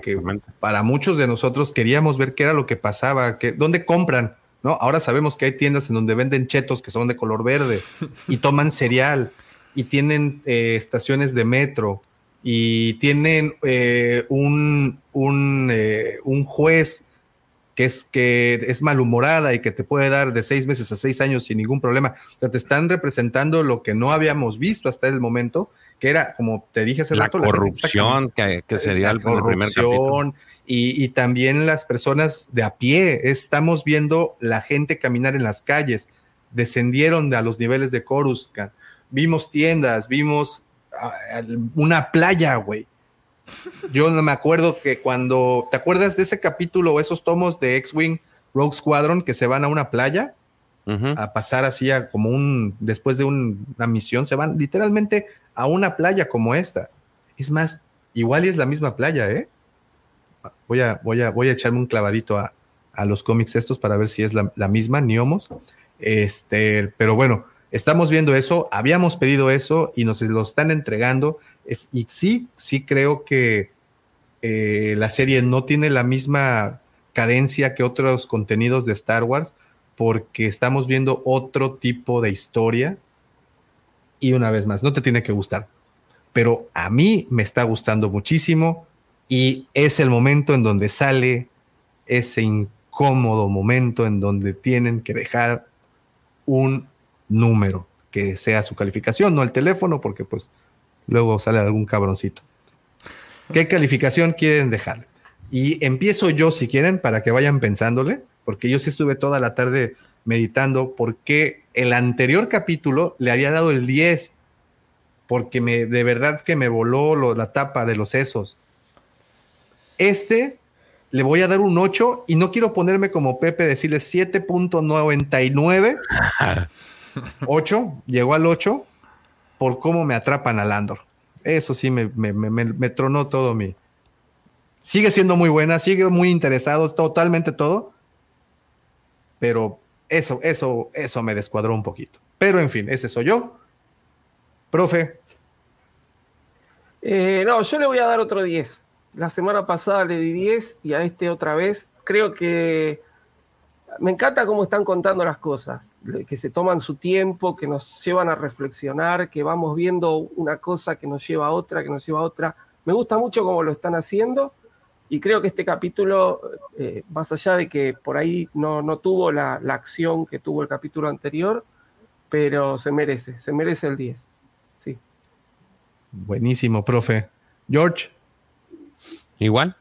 para muchos de nosotros queríamos ver qué era lo que pasaba, que, dónde compran, ¿no? Ahora sabemos que hay tiendas en donde venden chetos que son de color verde y toman cereal y tienen eh, estaciones de metro y tienen eh, un, un, eh, un juez que es, que es malhumorada y que te puede dar de seis meses a seis años sin ningún problema. O sea, te están representando lo que no habíamos visto hasta el momento, que era, como te dije hace la rato, corrupción que, que, se dio al primer capítulo. Y, y, también las personas de a pie. Estamos viendo la gente caminar en las calles. Descendieron a los niveles de Coruscant. Vimos tiendas, vimos ah, una playa, güey yo no me acuerdo que cuando, ¿te acuerdas de ese capítulo o esos tomos de X-Wing Rogue Squadron que se van a una playa? A pasar así a como un, después de una misión, se van literalmente a una playa como esta. Es más, igual y es la misma playa, ¿eh? Voy a, voy a, voy a echarme un clavadito a, los cómics estos para ver si es la, la misma, Niomos. Este, pero bueno, estamos viendo eso, habíamos pedido eso y nos lo están entregando y sí, sí creo que eh, la serie no tiene la misma cadencia que otros contenidos de Star Wars porque estamos viendo otro tipo de historia. Y una vez más, no te tiene que gustar, pero a mí me está gustando muchísimo y es el momento en donde sale ese incómodo momento en donde tienen que dejar un número que sea su calificación, no el teléfono, porque pues luego sale algún cabroncito. ¿Qué calificación quieren dejar? Y empiezo yo, si quieren, para que vayan pensándole, porque yo sí estuve toda la tarde meditando porque el anterior capítulo le había dado el 10, porque me, de verdad que me voló la tapa de los sesos. Este le voy a dar un 8 y no quiero ponerme como Pepe, decirle 7.99. 8, llegó al 8 por cómo me atrapan a Landor. Eso sí me, tronó todo mi. Sigue siendo muy buena, sigue muy interesado, totalmente todo. Pero eso, eso, eso me descuadró un poquito. Pero en fin, ese soy yo. Profe. Eh, no, yo le voy a dar otro 10. La semana pasada le di 10 y a este otra vez. Creo que me encanta cómo están contando las cosas que se toman su tiempo, que nos llevan a reflexionar, que vamos viendo una cosa que nos lleva a otra, que nos lleva a otra. Me gusta mucho cómo lo están haciendo y creo que este capítulo, eh, más allá de que por ahí no, no tuvo la, la, acción que tuvo el capítulo anterior, pero se merece, se merece el 10. Sí. Buenísimo, profe. George. Igual.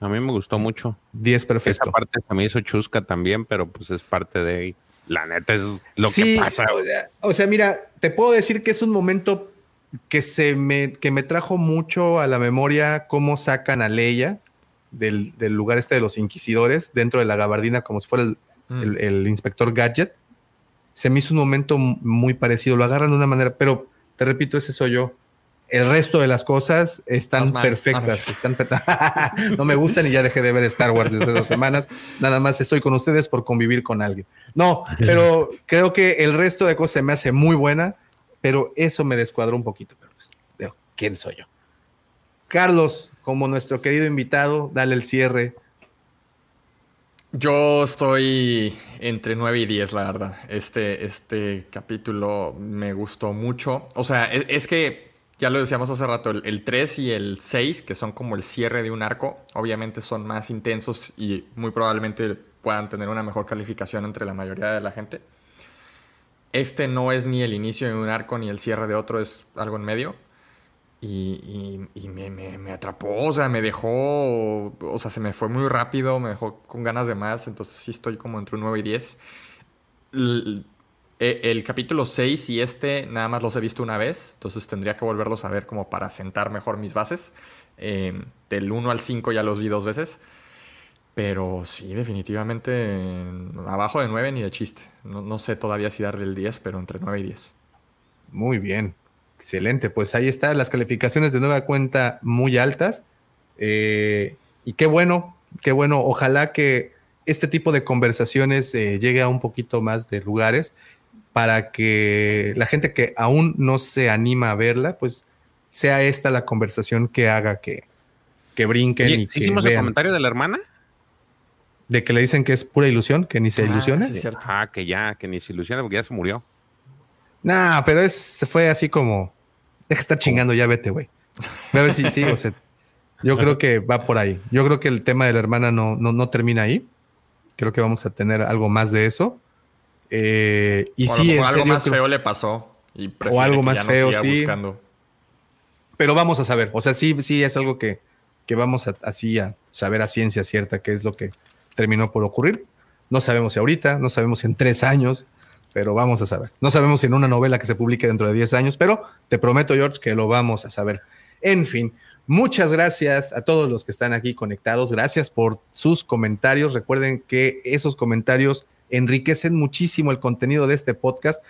A mí me gustó mucho. 10 perfecto. Esa parte se me hizo chusca también, pero pues es parte de la neta es lo que pasa. O sea, mira, te puedo decir que es un momento que se me, que me trajo mucho a la memoria cómo sacan a Leia del, lugar este de los inquisidores dentro de la gabardina como si fuera mm. el, inspector Gadget. Se me hizo un momento muy parecido. Lo agarran de una manera, pero te repito, ese soy yo. El resto de las cosas están perfectas. Están no me gustan y ya dejé de ver Star Wars desde dos semanas. Nada más estoy con ustedes por convivir con alguien. No, pero creo que el resto de cosas se me hace muy buena, pero eso me descuadró un poquito. Pero pues, ¿quién soy yo? Carlos, como nuestro querido invitado, dale el cierre. Yo estoy entre 9 y 10, la verdad. Este, este capítulo me gustó mucho. O sea, es que ya lo decíamos hace rato, el, 3 y el 6, que son como el cierre de un arco, obviamente son más intensos y muy probablemente puedan tener una mejor calificación entre la mayoría de la gente. Este no es ni el inicio de un arco ni el cierre de otro, es algo en medio. Y, me, atrapó, o sea, me dejó, o sea, se me fue muy rápido, me dejó con ganas de más, entonces sí estoy como entre un 9 y 10. Eh, el capítulo 6 y este nada más los he visto una vez, entonces tendría que volverlos a ver como para sentar mejor mis bases. Em, del 1 al 5 ya los vi dos veces. Pero sí, definitivamente abajo de 9 ni de chiste. No, sé todavía si darle el 10, pero entre 9 y 10. Muy bien, excelente. Pues ahí están las calificaciones de nueva cuenta muy altas. Eh, y qué bueno, qué bueno. Ojalá que este tipo de conversaciones eh, llegue a un poquito más de lugares para que la gente que aún no se anima a verla, pues sea esta la conversación que haga que, que brinquen y ¿sí hicimos el comentario de la hermana? De que le dicen que es pura ilusión, que ni se ah, ilusione. ah, que ya, que ni se ilusione porque ya se murió. Nah, pero es, se fue así como, deja estar chingando, ya vete, güey. A ver si sí, o sea, yo creo que va por ahí. Yo creo que el tema de la hermana no, no, no termina ahí. Creo que vamos a tener algo más de eso. Eh, y sí, algo más feo le pasó. o algo más feo, sí. Pero vamos a saber. O sea, sí, sí es algo que, que vamos a, así a saber a ciencia cierta qué es lo que terminó por ocurrir. No sabemos si ahorita, no sabemos si en tres años, pero vamos a saber. No sabemos si en una novela que se publique dentro de diez años, pero te prometo, George, que lo vamos a saber. En fin, Muchas gracias a todos los que están aquí conectados. Gracias por sus comentarios. Recuerden que esos comentarios enriquecen muchísimo el contenido de este podcast.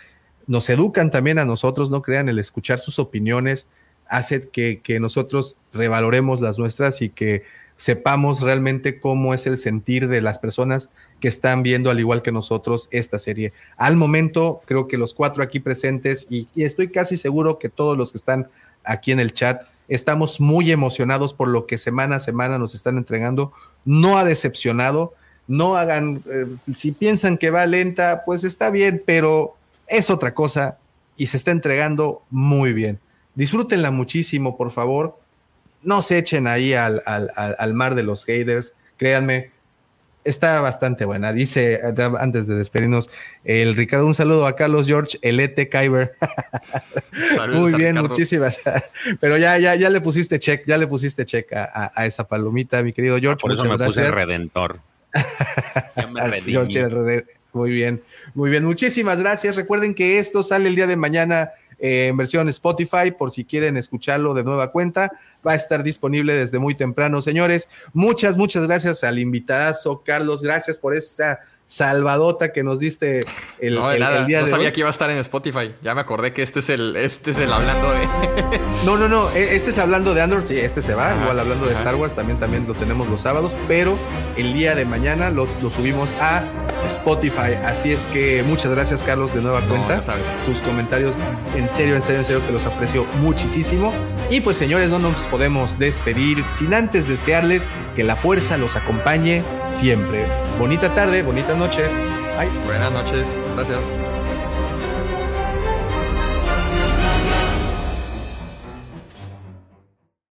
Nos educan también a nosotros, no crean, el escuchar sus opiniones hace que, que nosotros revaloremos las nuestras y que sepamos realmente cómo es el sentir de las personas que están viendo, al igual que nosotros, esta serie. Al momento, creo que los cuatro aquí presentes y, y estoy casi seguro que todos los que están aquí en el chat Estamos muy emocionados por lo que semana a semana nos están entregando. No ha decepcionado. No hagan, eh, si piensan que va lenta, pues está bien, pero es otra cosa y se está entregando muy bien. Disfrútenla muchísimo, por favor. No se echen ahí al, al mar de los haters. Créanme, está bastante buena. Dice, antes de despedirnos, el Ricardo, un saludo a Carlos George, el ET Kyber. Muy bien, muchísimas. Pero ya, ya, ya le pusiste check, ya le pusiste check a, esa palomita, mi querido George. Por eso me puse redentor. George, Muy bien, muy bien. Muchísimas gracias. Recuerden que esto sale el día de mañana eh, en versión Spotify, por si quieren escucharlo de nueva cuenta. Va a estar disponible desde muy temprano, señores. Muchas, muchas gracias al invitadazo, Carlos. Gracias por esa salvadota que nos diste el, no, de nada. no sabía que iba a estar en Spotify. Ya me acordé que este es el, este es el hablando de. no, no, no. E, este es hablando de Android. Sí, este se va. Igual hablando de Star Wars, también, también lo tenemos los sábados. Pero el día de mañana lo, subimos a Spotify. Así es que muchas gracias, Carlos, de nueva cuenta. sabes. Tus comentarios, en serio, en serio, en serio, que los aprecio muchísimo. Y pues, señores, no nos podemos despedir sin antes desearles que la fuerza los acompañe siempre. Bonita tarde, bonita noche. Buenas noches. Gracias.